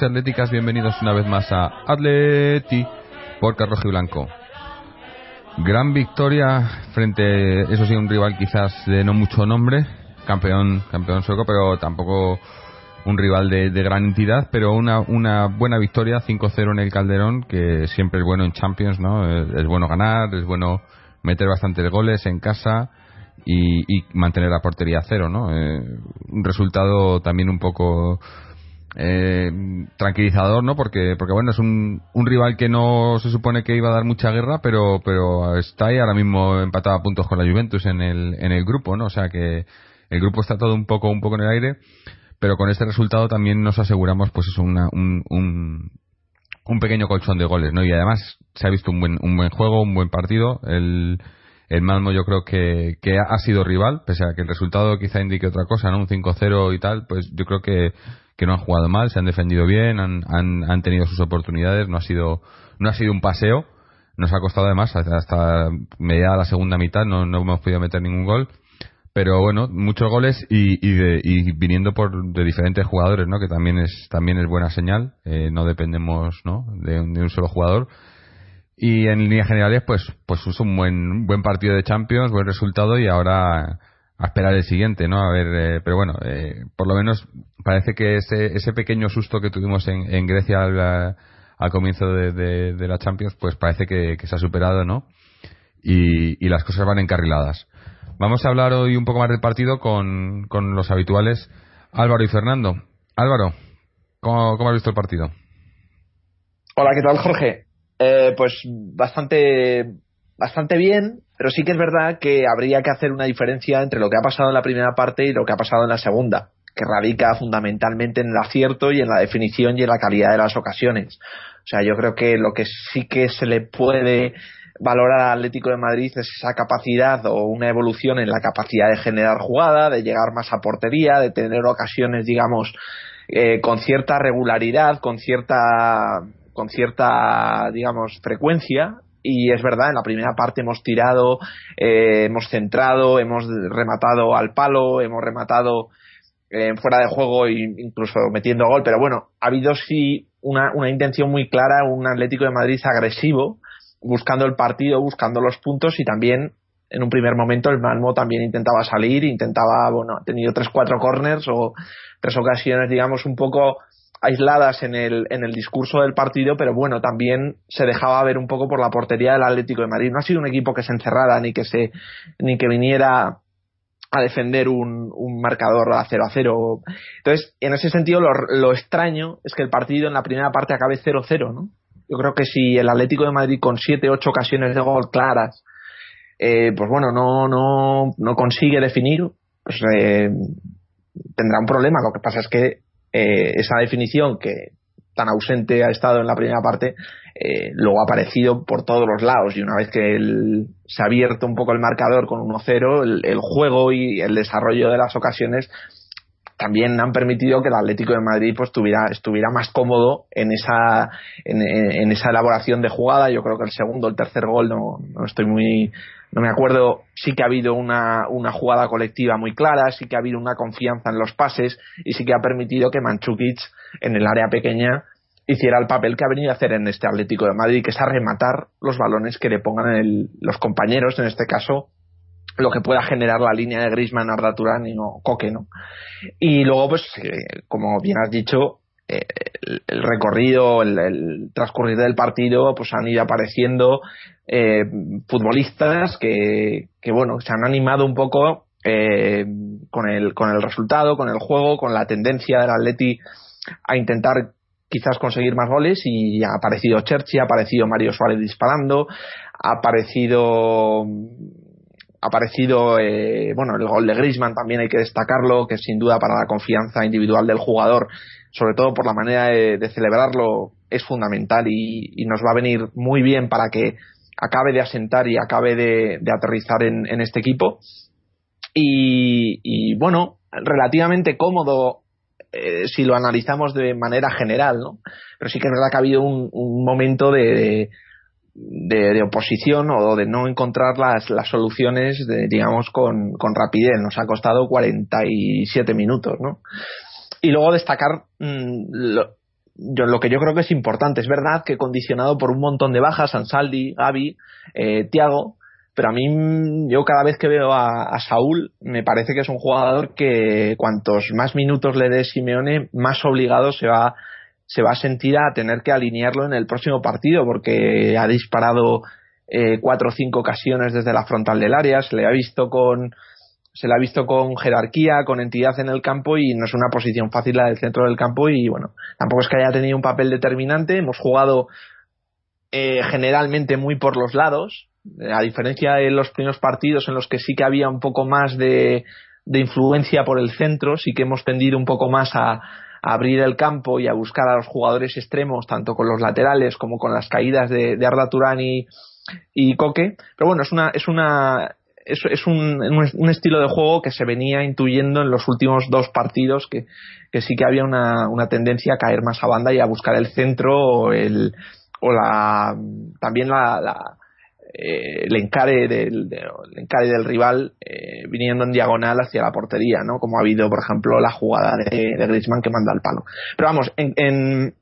Y atléticas, bienvenidos una vez más a Atleti por Rojo y Blanco. Gran victoria frente, eso sí, un rival quizás de no mucho nombre, campeón, campeón sueco, pero tampoco un rival de, gran entidad, pero una, una buena victoria, 5-0 en el Calderón, que siempre es bueno en Champions, ¿no? Es, bueno ganar, es bueno meter bastantes goles en casa y, mantener la portería a cero, ¿no? Eh, un resultado también un poco eh, tranquilizador, ¿no? Porque, porque bueno, es un, un rival que no se supone que iba a dar mucha guerra, pero, pero está ahí ahora mismo empatado a puntos con la Juventus en el, en el grupo, ¿no? O sea que el grupo está todo un poco, un poco en el aire, pero con este resultado también nos aseguramos, pues es un, un, un pequeño colchón de goles, ¿no? Y además se ha visto un buen, un buen juego, un buen partido. El, el Malmo yo creo que, que ha sido rival, pese a que el resultado quizá indique otra cosa, ¿no? Un 5-0 y tal, pues yo creo que que no han jugado mal, se han defendido bien, han, han, han tenido sus oportunidades, no ha sido no ha sido un paseo, nos ha costado además hasta media la segunda mitad no, no hemos podido meter ningún gol, pero bueno, muchos goles y, y, y viniendo por de diferentes jugadores, ¿no? Que también es también es buena señal, eh, no dependemos, ¿no? De, un solo jugador. Y en líneas generales, pues pues es un buen buen partido de Champions, buen resultado y ahora a esperar el siguiente, ¿no? A ver, eh, pero bueno, eh, por lo menos parece que ese, ese pequeño susto que tuvimos en, en Grecia al, comienzo de, la Champions, pues parece que, se ha superado, ¿no? Y, las cosas van encarriladas. Vamos a hablar hoy un poco más del partido con, con los habituales Álvaro y Fernando. Álvaro, ¿cómo, cómo has visto el partido? Hola, ¿qué tal, Jorge? Eh, pues bastante, bastante bien, pero sí que es verdad que habría que hacer una diferencia entre lo que ha pasado en la primera parte y lo que ha pasado en la segunda, que radica fundamentalmente en el acierto y en la definición y en la calidad de las ocasiones. O sea, yo creo que lo que sí que se le puede valorar al Atlético de Madrid es esa capacidad o una evolución en la capacidad de generar jugada, de llegar más a portería, de tener ocasiones, digamos, eh, con cierta regularidad, con cierta con cierta, digamos, frecuencia y es verdad, en la primera parte hemos tirado, eh, hemos centrado, hemos rematado al palo, hemos rematado eh, fuera de juego e incluso metiendo gol, pero bueno, ha habido sí una, una intención muy clara, un Atlético de Madrid agresivo, buscando el partido, buscando los puntos y también en un primer momento el Malmo también intentaba salir, intentaba, bueno, ha tenido tres, cuatro corners o tres ocasiones, digamos, un poco aisladas en el, en el discurso del partido, pero bueno, también se dejaba ver un poco por la portería del Atlético de Madrid. No ha sido un equipo que se encerrara ni que se ni que viniera a defender un, un marcador a 0 a 0. Entonces, en ese sentido, lo, lo extraño es que el partido en la primera parte acabe 0-0, ¿no? Yo creo que si el Atlético de Madrid con 7 8 ocasiones de gol claras, eh, pues bueno, no, no, no consigue definir, pues eh, tendrá un problema. Lo que pasa es que eh, esa definición que tan ausente ha estado en la primera parte, eh, luego ha aparecido por todos los lados y una vez que se ha abierto un poco el marcador con 1-0, el, juego y el desarrollo de las ocasiones también han permitido que el Atlético de Madrid pues tuviera, estuviera más cómodo en esa, en, esa elaboración de jugada. Yo creo que el segundo, el tercer gol, no, no estoy muy, no me acuerdo, sí que ha habido una, una jugada colectiva muy clara, sí que ha habido una confianza en los pases y sí que ha permitido que Manchukic en el área pequeña hiciera el papel que ha venido a hacer en este Atlético de Madrid, que es a rematar los balones que le pongan el, los compañeros, en este caso lo que pueda generar la línea de Griezmann, Arda Turán y no Coque, ¿no? Y luego, pues, eh, como bien has dicho, eh, el, recorrido, el, transcurrir del partido, pues han ido apareciendo eh, futbolistas que, que, bueno, se han animado un poco con, el, con el resultado, con el juego, con la tendencia del Atleti a intentar quizás conseguir más goles y ha aparecido Cherchi, ha aparecido Mario Suárez disparando, ha aparecido aparecido, eh, bueno, el gol de Griezmann también hay que destacarlo, que sin duda para la confianza individual del jugador, sobre todo por la manera de, celebrarlo, es fundamental y, nos va a venir muy bien para que acabe de asentar y acabe de, aterrizar en, este equipo. Y, bueno, relativamente cómodo eh, si lo analizamos de manera general, ¿no? Pero sí que es verdad que ha habido un, momento de, oposición o de no encontrar las, las soluciones, de, digamos, con, con, rapidez. Nos ha costado 47 minutos, ¿no? Y luego destacar mm, lo, yo, lo que yo creo que es importante. Es verdad que condicionado por un montón de bajas, Ansaldi, Gaby, eh, Tiago, pero a mí yo cada vez que veo a, a, Saúl me parece que es un jugador que cuantos más minutos le dé Simeone, más obligado se va se va a sentir a tener que alinearlo en el próximo partido porque ha disparado eh, cuatro o cinco ocasiones desde la frontal del área, se le ha visto con se le ha visto con jerarquía, con entidad en el campo y no es una posición fácil la del centro del campo y bueno, tampoco es que haya tenido un papel determinante, hemos jugado eh, generalmente muy por los lados, a diferencia de los primeros partidos en los que sí que había un poco más de, de influencia por el centro, sí que hemos tendido un poco más a, abrir el campo y a buscar a los jugadores extremos, tanto con los laterales como con las caídas de, de Arda Turán y, y Coque. Pero bueno, es una, es una, es, es un, estilo de juego que se venía intuyendo en los últimos dos partidos que, que sí que había una, una, tendencia a caer más a banda y a buscar el centro o el o la también la, la eh, el encare del, el encare del rival eh, viniendo en diagonal hacia la portería, ¿no? Como ha habido, por ejemplo, la jugada de, de Griezmann que manda el palo. Pero vamos, en, en,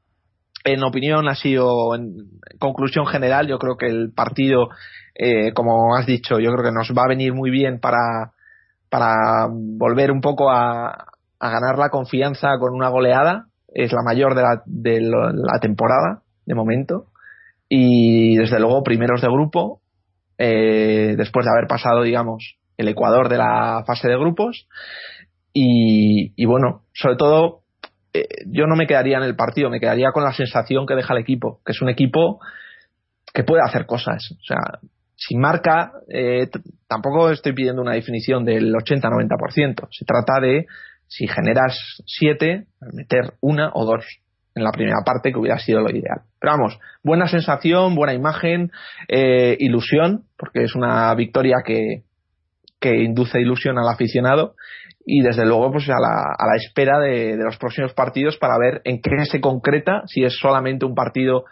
en opinión ha sido, en conclusión general, yo creo que el partido, eh, como has dicho, yo creo que nos va a venir muy bien para, para volver un poco a, a ganar la confianza con una goleada. Es la mayor de la, de la temporada, de momento y desde luego primeros de grupo, eh, después de haber pasado, digamos, el Ecuador de la fase de grupos. Y, y bueno, sobre todo, eh, yo no me quedaría en el partido, me quedaría con la sensación que deja el equipo, que es un equipo que puede hacer cosas. O sea, sin marca, eh, tampoco estoy pidiendo una definición del 80-90%. Se trata de, si generas 7, meter una o dos en la primera parte, que hubiera sido lo ideal. Pero vamos, buena sensación, buena imagen, eh, ilusión, porque es una victoria que, que induce ilusión al aficionado y desde luego pues a la, a la espera de, de, los próximos partidos para ver en qué se concreta, si es solamente un partido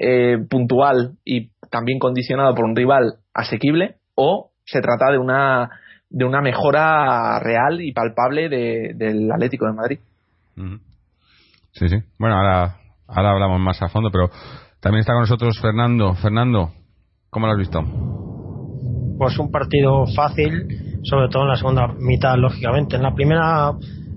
eh, puntual y también condicionado por un rival asequible o se trata de una de una mejora real y palpable de, del Atlético de Madrid. Sí, sí. Bueno, ahora, ahora hablamos más a fondo, pero también está con nosotros Fernando. Fernando, ¿cómo lo has visto? Pues un partido fácil, sobre todo en la segunda mitad, lógicamente. En la primera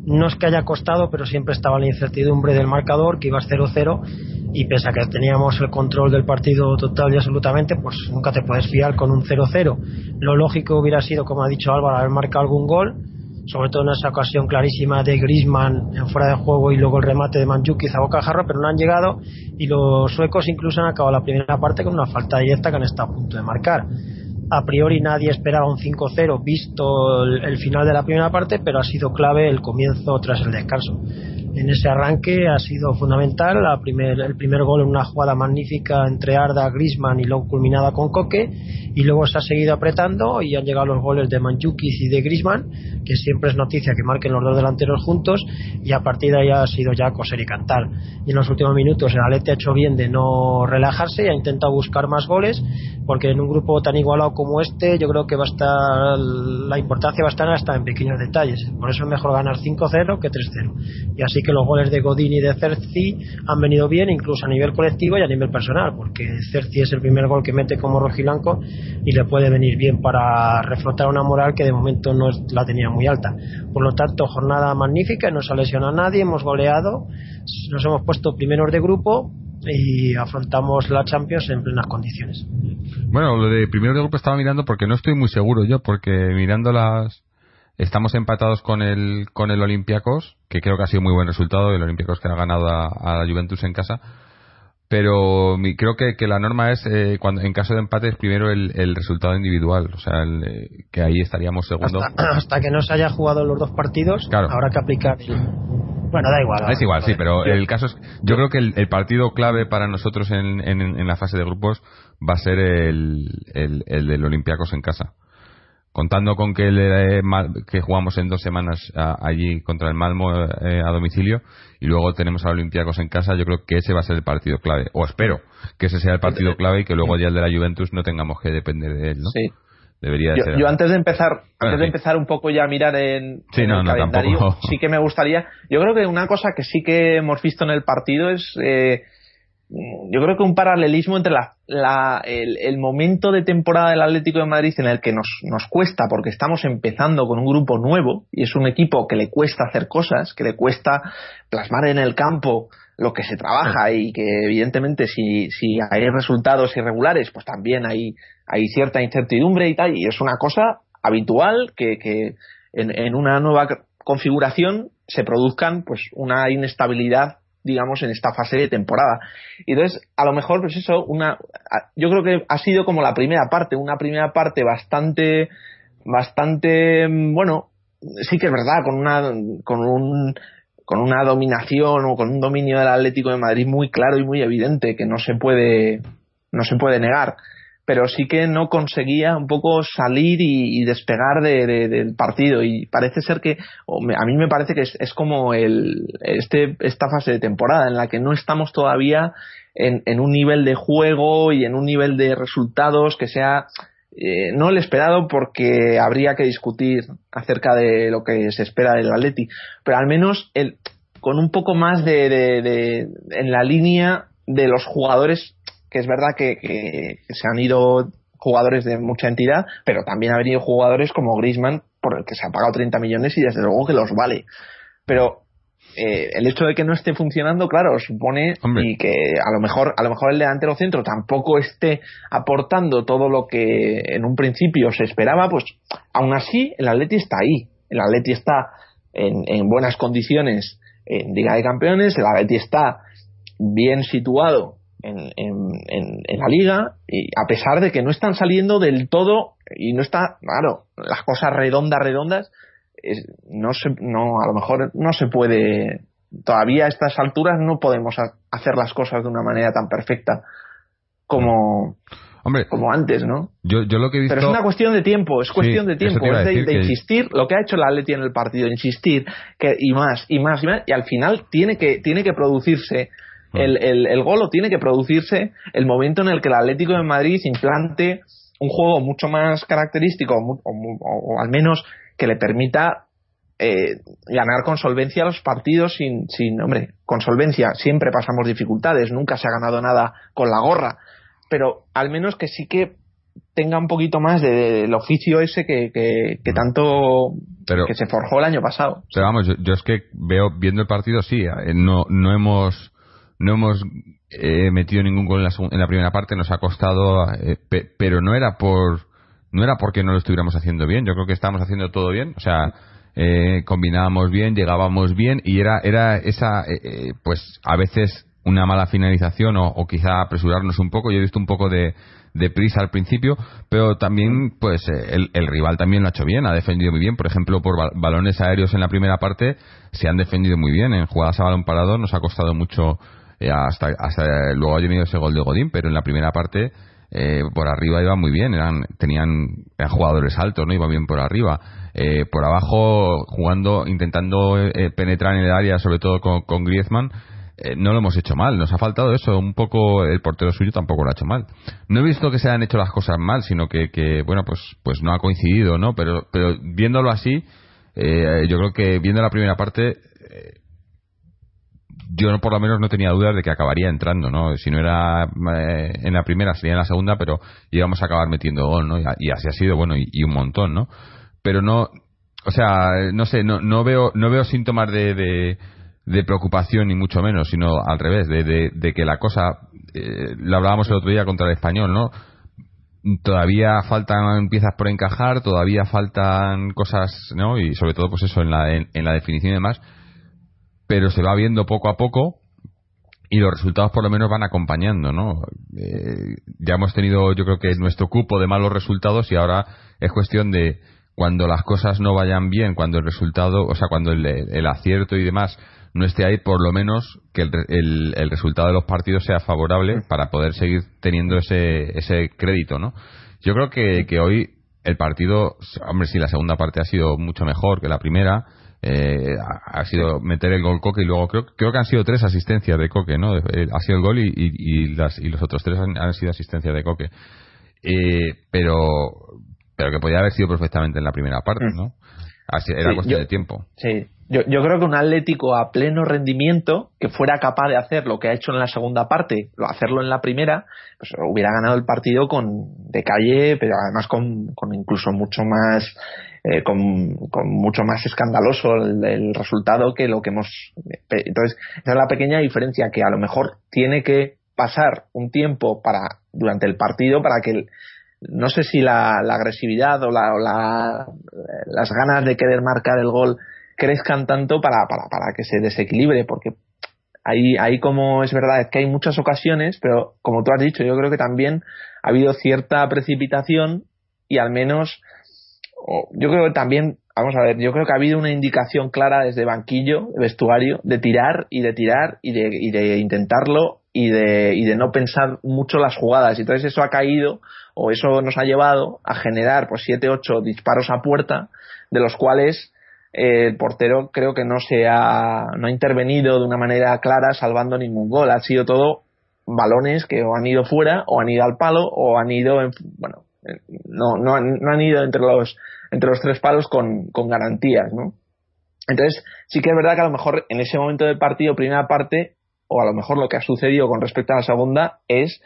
no es que haya costado, pero siempre estaba la incertidumbre del marcador, que iba a 0-0, y pese a que teníamos el control del partido total y absolutamente, pues nunca te puedes fiar con un 0-0. Lo lógico hubiera sido, como ha dicho Álvaro, haber marcado algún gol, sobre todo en esa ocasión clarísima de Grisman en fuera de juego y luego el remate de Manjukic a bocajarro, pero no han llegado y los suecos incluso han acabado la primera parte con una falta directa que han estado a punto de marcar. A priori nadie esperaba un 5-0 visto el, el final de la primera parte, pero ha sido clave el comienzo tras el descanso en ese arranque ha sido fundamental. La primer, el primer gol en una jugada magnífica entre Arda, Grisman y luego culminada con Coque. Y luego se ha seguido apretando y han llegado los goles de Manjukic y de Grisman, que siempre es noticia que marquen los dos delanteros juntos. Y a partir de ahí ha sido ya coser y cantar. Y en los últimos minutos el Alete ha hecho bien de no relajarse y ha intentado buscar más goles, porque en un grupo tan igualado como este, yo creo que va a estar la importancia va a estar hasta en pequeños detalles. Por eso es mejor ganar 5-0 que 3-0. Y así que los goles de Godín y de Cerci han venido bien incluso a nivel colectivo y a nivel personal, porque Cerci es el primer gol que mete como rojiblanco y le puede venir bien para reflotar una moral que de momento no la tenía muy alta. Por lo tanto, jornada magnífica, no se ha lesionado a nadie, hemos goleado, nos hemos puesto primeros de grupo y afrontamos la Champions en plenas condiciones. Bueno, lo de primero de grupo estaba mirando porque no estoy muy seguro yo, porque mirando las Estamos empatados con el, con el Olympiacos, que creo que ha sido muy buen resultado, el Olympiacos que ha ganado a, la Juventus en casa. Pero creo que, que, la norma es, eh, cuando en caso de empate, es primero el, el resultado individual. O sea, el, eh, que ahí estaríamos segundo. Hasta, que no se haya jugado los dos partidos, habrá que aplicar. Bueno, da igual. Es igual, sí, pero el caso es. Yo creo que el, partido clave para nosotros en, en, en, la fase de grupos va a ser el, el, el del Olympiacos en casa contando con que, el, que jugamos en dos semanas allí contra el Malmo eh, a domicilio y luego tenemos a Olympiacos en casa, yo creo que ese va a ser el partido clave. O espero que ese sea el partido clave y que luego ya el de la Juventus no tengamos que depender de él, ¿no? Sí. Debería yo, ser. yo antes de empezar, antes de empezar un poco ya a mirar en, Sí, en no, el no, calendario, tampoco. sí que me gustaría. Yo creo que una cosa que sí que hemos visto en el partido es, eh, yo creo que un paralelismo entre la, la- el, momento de temporada del Atlético de Madrid en el que nos, nos cuesta, porque estamos empezando con un grupo nuevo y es un equipo que le cuesta hacer cosas, que le cuesta plasmar en el campo lo que se trabaja y que evidentemente si, si hay resultados irregulares, pues también hay, cierta incertidumbre y tal, y es una cosa habitual que, que en, en una nueva configuración se produzcan pues una inestabilidad digamos en esta fase de temporada. Y entonces a lo mejor pues eso una yo creo que ha sido como la primera parte una primera parte bastante bastante mm, bueno sí que es verdad con una con un con una dominación o con un dominio del Atlético de Madrid muy claro y muy evidente que no se puede no se puede negar pero sí que no conseguía un poco salir y, despegar de- de- del partido. Y parece ser que a mí me parece que es, es como el este esta fase de temporada en la que no estamos todavía en, en un nivel de juego y en un nivel de resultados que sea eh, no el esperado porque habría que discutir acerca de lo que se espera del Atleti. Pero al menos el con un poco más de- de- en la línea de los jugadores que es verdad que, se han ido jugadores de mucha entidad, pero también ha venido jugadores como Griezmann, por el que se ha pagado 30 millones y desde luego que los vale. Pero eh, el hecho de que no esté funcionando, claro, supone Hombre. y que a lo mejor a lo mejor el delantero centro tampoco esté aportando todo lo que en un principio se esperaba, pues aún así el Atleti está ahí. El Atleti está en, en buenas condiciones en Liga de Campeones, el Atleti está bien situado en, en, en- en la liga y a pesar de que no están saliendo del todo y no está claro las cosas redondas redondas es- no se no a lo mejor no se puede todavía a estas alturas no podemos ha- hacer las cosas de una manera tan perfecta como Hombre, como antes no yo, yo lo que he visto. pero es una cuestión de tiempo, es cuestión de tiempo, es de, que- insistir, lo que ha hecho el Atleti en el partido, insistir que, y más, y más, y más, y al final tiene que, tiene que producirse. El, el, el gol o tiene que producirse el momento en el que el Atlético de Madrid implante un juego mucho más característico o, al menos que le permita eh, ganar con solvencia los partidos sin, sin, hombre, con solvencia siempre pasamos dificultades, nunca se ha ganado nada con la gorra, pero al menos que sí que tenga un poquito más de- del oficio ese que, que, que tanto Pero- que se forjó el año pasado. Pero vamos, yo, yo es que veo, viendo el partido, sí, eh, no, no hemos, no hemos eh, metido ningún gol en la, en la primera parte, nos ha costado, eh, pe- pero no era por, no era porque no lo estuviéramos haciendo bien, yo creo que estábamos haciendo todo bien, o sea, eh, combinábamos bien, llegábamos bien y era, era esa, eh, eh, pues a veces una mala finalización o, quizá apresurarnos un poco. Yo he visto un poco de, prisa al principio, pero también pues eh, el, el rival también lo ha hecho bien, ha defendido muy bien. Por ejemplo, por ba- balones aéreos en la primera parte se han defendido muy bien. En jugadas a balón parado nos ha costado mucho hasta, hasta luego ha venido ese gol de Godín, pero en la primera parte eh, por arriba iba muy bien, eran tenían eran jugadores altos, no iban bien por arriba. Eh, por abajo jugando, intentando eh, penetrar en el área, sobre todo con, con Griezmann, eh, no lo hemos hecho mal. Nos ha faltado eso, un poco el portero suyo tampoco lo ha hecho mal. No he visto que se hayan hecho las cosas mal, sino que, que bueno, pues pues no ha coincidido, ¿no? Pero pero viéndolo así, eh, yo creo que viendo la primera parte eh, yo por lo menos no tenía dudas de que acabaría entrando, ¿no? Si no era eh, en la primera, sería en la segunda, pero íbamos a acabar metiendo gol, ¿no? Y, así ha sido, bueno, y, un montón, ¿no? Pero no, o sea, no sé, no, no veo no veo síntomas de, de, preocupación ni mucho menos, sino al revés, de, de, que la cosa, eh, lo hablábamos el otro día contra el español, ¿no? Todavía faltan piezas por encajar, todavía faltan cosas, ¿no? Y sobre todo, pues eso, en la, en la definición y demás, pero se va viendo poco a poco y los resultados por lo menos van acompañando, ¿no? Eh, ya hemos tenido, yo creo que nuestro cupo de malos resultados y ahora es cuestión de cuando las cosas no vayan bien, cuando el resultado, o sea, cuando el, el acierto y demás no esté ahí, por lo menos que el, el, el resultado de los partidos sea favorable para poder seguir teniendo ese, ese crédito, ¿no? Yo creo que, que hoy el partido, hombre, sí, la segunda parte ha sido mucho mejor que la primera. Eh, ha sido meter el gol Coque y luego creo, creo que han sido tres asistencias de Coque, ¿no? Eh, ha sido el gol y, y, las, y los otros tres han, sido asistencias de Coque. Eh, pero, pero que podía haber sido perfectamente en la primera parte, mm. ¿no? Así, era cuestión de tiempo. Sí, yo, yo, creo que un Atlético a pleno rendimiento que fuera capaz de hacer lo que ha hecho en la segunda parte, lo hacerlo en la primera, pues hubiera ganado el partido con de calle, pero además con, con incluso mucho más eh, con, mucho más escandaloso el, resultado que lo que hemos entonces esa es la pequeña diferencia que a lo mejor tiene que pasar un tiempo para durante el partido para que no sé si la, agresividad o, la, o la, las ganas de querer marcar el gol crezcan tanto para, para, para que se desequilibre, porque ahí, ahí como es verdad es que hay muchas ocasiones, pero como tú has dicho, yo creo que también ha habido cierta precipitación y al menos, yo creo que también, vamos a ver, yo creo que ha habido una indicación clara desde banquillo, vestuario, de tirar y de tirar y de, intentarlo y de, y de no pensar mucho las jugadas. Y entonces eso ha caído o eso nos ha llevado a generar pues siete, ocho disparos a puerta, de los cuales el portero creo que no se ha, no ha intervenido de una manera clara salvando ningún gol. Ha sido todo balones que o han ido fuera o han ido al palo o han ido, en, bueno, no, no, no, han ido entre los, entre los tres palos con, con garantías, ¿no? Entonces, sí que es verdad que a lo mejor en ese momento del partido, primera parte, o a lo mejor lo que ha sucedido con respecto a la segunda, es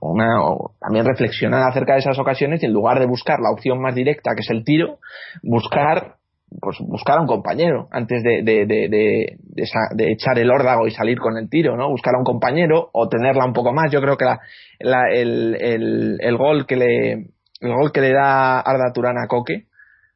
una, también reflexionar acerca de esas ocasiones y en lugar de buscar la opción más directa, que es el tiro, buscar pues buscar a un compañero antes de, de, de, de, echar el órdago y salir con el tiro, ¿no? Buscar a un compañero o tenerla un poco más. Yo creo que la, el, el, el, gol que le el gol que le da Arda Turán a Coque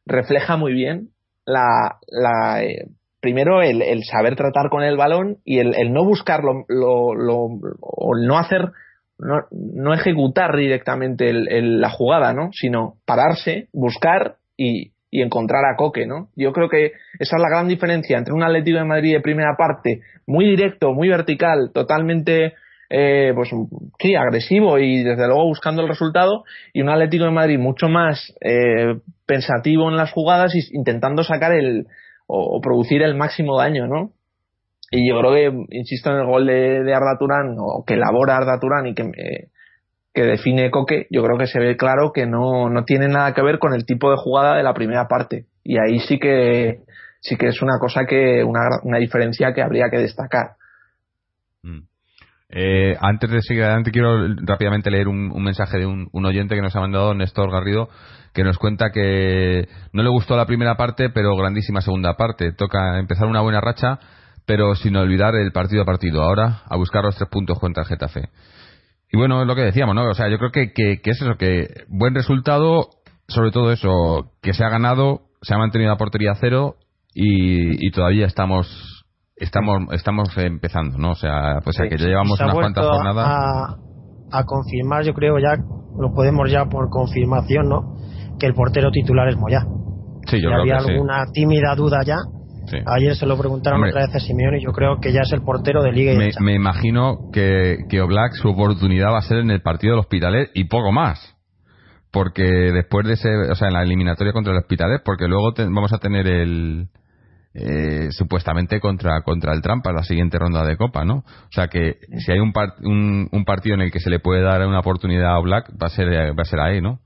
refleja muy bien la, la eh, primero el, el, saber tratar con el balón y el, el no buscar lo, lo, o no hacer no, no ejecutar directamente la jugada, ¿no? Sino pararse, buscar y, y encontrar a Coque, ¿no? Yo creo que esa es la gran diferencia entre un Atlético de Madrid de primera parte muy directo, muy vertical, totalmente eh, pues sí, agresivo y desde luego buscando el resultado y un Atlético de Madrid mucho más eh, pensativo en las jugadas y intentando sacar el o, producir el máximo daño, ¿no? Y yo creo que, insisto en el gol de, Arda Turán, o que elabora Arda Turán y que, eh, que define Coque, yo creo que se ve claro que no, no tiene nada que ver con el tipo de jugada de la primera parte. Y ahí sí que sí que es una cosa que, una, una diferencia que habría que destacar. Eh, antes de seguir adelante, quiero rápidamente leer un, mensaje de un, oyente que nos ha mandado, Néstor Garrido, que nos cuenta que no le gustó la primera parte, pero grandísima segunda parte. Toca empezar una buena racha, pero sin olvidar el partido a partido. Ahora, a buscar los tres puntos contra el Getafe. Y bueno, es lo que decíamos, ¿no? O sea, yo creo que, que, es eso, que buen resultado, sobre todo eso, que se ha ganado, se ha mantenido la portería cero y, y todavía estamos estamos estamos empezando, ¿no? O sea, pues que ya llevamos unas cuantas jornadas. A, a, confirmar, yo creo ya, lo podemos ya por confirmación, ¿no? Que el portero titular es Moya. Sí, yo creo había que alguna tímida duda ya, Ayer se lo preguntaron otra vez a Simeone y yo creo que ya es el portero de Liga. me, me, imagino que, que Oblak su oportunidad va a ser en el partido del Hospitalet y poco más. Porque después de ese, o sea, en la eliminatoria contra el Hospitalet, porque luego vamos a tener el, eh, supuestamente contra contra el Trampa la siguiente ronda de Copa, ¿no? O sea que si hay un, un, partido en el que se le puede dar una oportunidad a Black va a ser va a ser ahí, ¿no?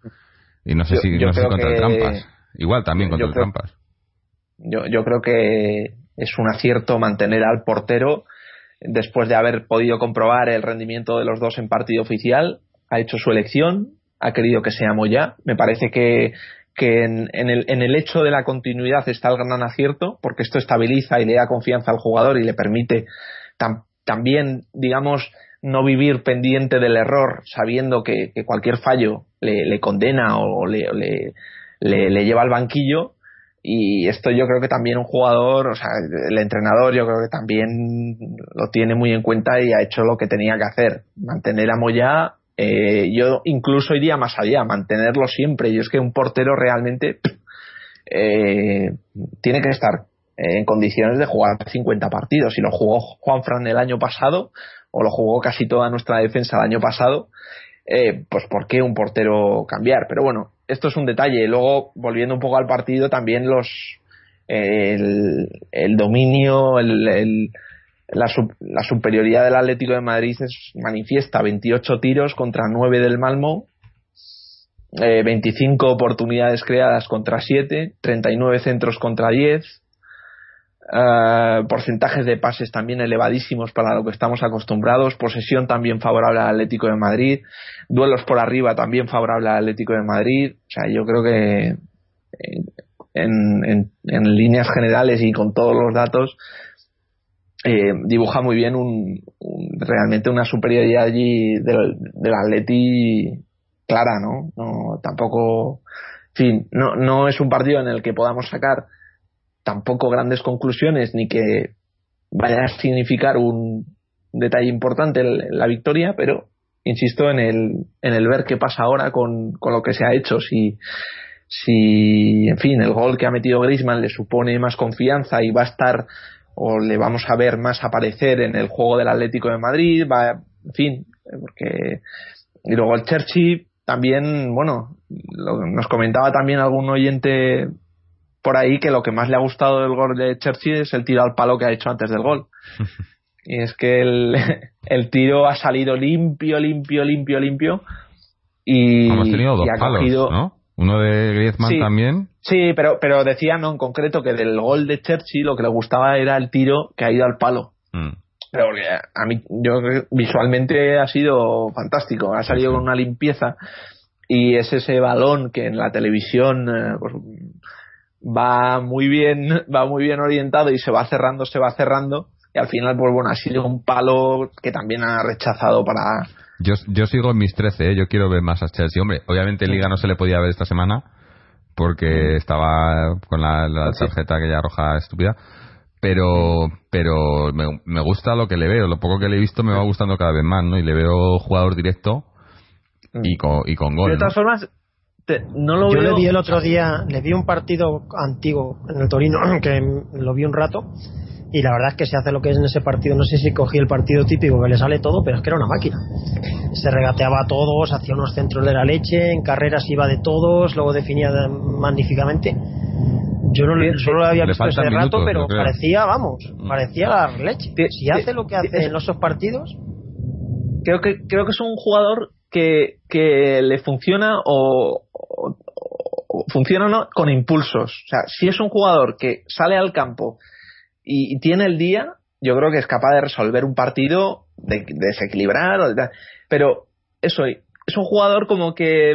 Y no sé si no sé contra el Trampas. Igual también contra el Trampas. Yo, yo creo que es un acierto mantener al portero después de haber podido comprobar el rendimiento de los dos en partido oficial. Ha hecho su elección, ha querido que sea Moya. Me parece que, que en, el, en el hecho de la continuidad está el gran acierto, porque esto estabiliza y le da confianza al jugador y le permite también, digamos, no vivir pendiente del error, sabiendo que, cualquier fallo le, condena o le, le, lleva al banquillo y esto yo creo que también un jugador, o sea, el entrenador yo creo que también lo tiene muy en cuenta y ha hecho lo que tenía que hacer. Mantener a Moya, eh, yo incluso iría más allá, mantenerlo siempre. Y es que un portero realmente eh, tiene que estar en condiciones de jugar 50 partidos. Y lo jugó Juan Fran el año pasado, o lo jugó casi toda nuestra defensa el año pasado, eh, pues ¿por qué un portero cambiar? Pero bueno, esto es un detalle. Luego, volviendo un poco al partido, también los el, el dominio, el, la, la, superioridad del Atlético de Madrid es manifiesta. 28 tiros contra 9 del Malmo, eh, 25 oportunidades creadas contra 7, 39 centros contra 10, Uh, porcentajes de pases también elevadísimos para lo que estamos acostumbrados, posesión también favorable al Atlético de Madrid, duelos por arriba también favorable al Atlético de Madrid. O sea, yo creo que en, en líneas generales y con todos los datos eh, dibuja muy bien un, realmente una superioridad allí del, del Atleti clara, ¿no? No tampoco, en fin, no, no es un partido en el que podamos sacar tampoco grandes conclusiones ni que vaya a significar un detalle importante la victoria, pero insisto en el, en el ver qué pasa ahora con, con lo que se ha hecho. Si, si, en fin, el gol que ha metido Griezmann le supone más confianza y va a estar o le vamos a ver más aparecer en el juego del Atlético de Madrid, va, en fin, porque y luego el Churchill también, bueno, lo, nos comentaba también algún oyente por ahí que lo que más le ha gustado del gol de Churchill es el tiro al palo que ha hecho antes del gol. y es que el, el tiro ha salido limpio, limpio, limpio, limpio. Y, Hemos tenido dos y ha palos, cogido- ¿no? Uno de Griezmann Sí. también. Sí, pero, pero decía no en concreto que del gol de Churchill lo que le gustaba era el tiro que ha ido al palo. Mm. Pero porque a mí, yo visualmente ha sido fantástico. Ha salido con una limpieza y es ese balón que en la televisión eh, pues, va muy bien, va muy bien orientado y se va cerrando, se va cerrando. Y al final, pues bueno, ha sido un palo que también ha rechazado para. Yo, yo sigo en mis 13, ¿eh? yo quiero ver más a Chelsea. Hombre, obviamente en Liga no se le podía ver esta semana porque estaba con la, la Sí. tarjeta aquella roja estúpida. Pero, pero me, me gusta lo que le veo. Lo poco que le he visto me va gustando cada vez más, ¿no? Y le veo jugador directo y con, y con De gol. ¿no? todas formas, te- no lo Yo veo. le vi el otro día, le vi un partido antiguo en el Torino, que lo vi un rato, y la verdad es que se hace lo que es en ese partido. No sé si cogí el partido típico que le sale todo, pero es que era una máquina. Se regateaba a todos, hacía unos centros de la leche, en carreras iba de todos, luego definía de- magníficamente. Yo no le- solo lo había visto ese faltan rato, minutos, pero parecía, vamos, Mm. parecía la leche. Si hace lo que hace en esos partidos, creo que creo que es un jugador que, que le funciona o, o- o funciona o no con impulsos. O sea, si es un jugador que sale al campo y, y tiene el día, yo creo que es capaz de resolver un partido, de, de desequilibrar, o de pero eso es un jugador como que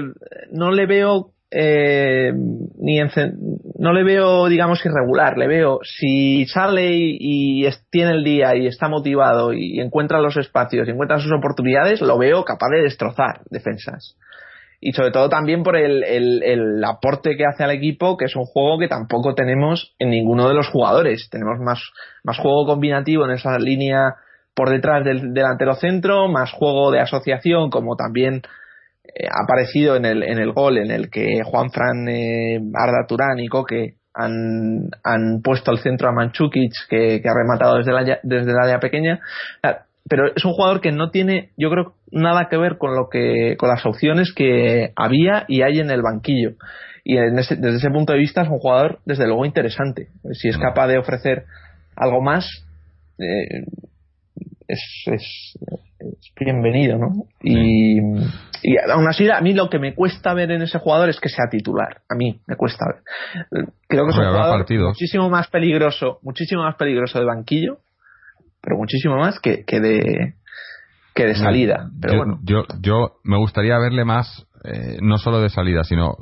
no le veo eh, ni encen- no le veo digamos irregular. Le veo si sale y, y tiene el día y está motivado y encuentra los espacios y encuentra sus oportunidades lo veo capaz de destrozar defensas y sobre todo también por el, el- el aporte que hace al equipo, que es un juego que tampoco tenemos en ninguno de los jugadores. Tenemos más, más juego combinativo en esa línea por detrás del delantero centro, más juego de asociación, como también eh, ha aparecido en el, en el gol en el que Juan Fran, eh, Arda Turán y Coque han, han puesto al centro a Manchukic, que, que ha rematado desde la, desde el área pequeña. Pero es un jugador que no tiene, yo creo, nada que ver con lo que, con las opciones que había y hay en el banquillo. Y en ese- desde ese punto de vista es un jugador, desde luego, interesante. Si es capaz de ofrecer algo más, eh, es, es, es bienvenido, ¿no? Y, y aún así, a mí lo que me cuesta ver en ese jugador es que sea titular. A mí me cuesta ver. Creo que es un jugador partidos. muchísimo más peligroso, muchísimo más peligroso de banquillo, pero muchísimo más que, que de que de salida. Pero yo, bueno, yo, yo me gustaría verle más, eh, no solo de salida, sino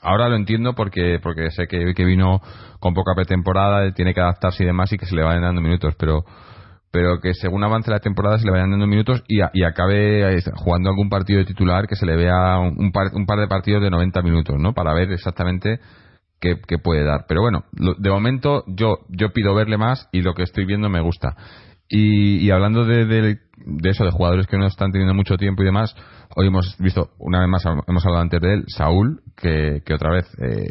ahora lo entiendo porque porque sé que, que vino con poca pretemporada, tiene que adaptarse y demás y que se le vayan dando minutos, pero pero que según avance la temporada se le vayan dando minutos y, a- y acabe eh, jugando algún partido de titular que se le vea un par, un par de partidos de 90 minutos, ¿no? Para ver exactamente qué, qué puede dar. Pero bueno, lo- de momento yo yo pido verle más y lo que estoy viendo me gusta. Y, y hablando de, de- de eso, de jugadores que no están teniendo mucho tiempo y demás, hoy hemos visto, una vez más, hemos hablado antes de él, Saúl, que, que otra vez, eh,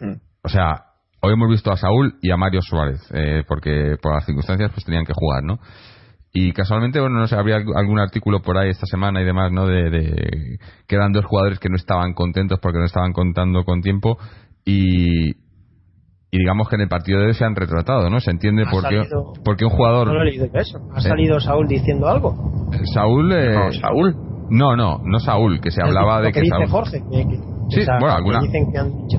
Mm. o sea, hoy hemos visto a Saúl y a Mario Suárez, eh, porque por las circunstancias pues tenían que jugar, ¿no? y casualmente, bueno, no sé, habría algún artículo por ahí esta semana y demás, ¿no? De, de, que eran dos jugadores que no estaban contentos porque no estaban contando con tiempo y, y digamos que en el partido de hoy se han retratado, ¿no? Se entiende por qué, porque un jugador... No lo he leído eso. ¿Ha salido Saúl diciendo algo? Saúl... Eh, no, Saúl. No, no, no Saúl, que se hablaba de que, dice Saúl... Jorge. sí, bueno, alguna... Dicen que han dicho.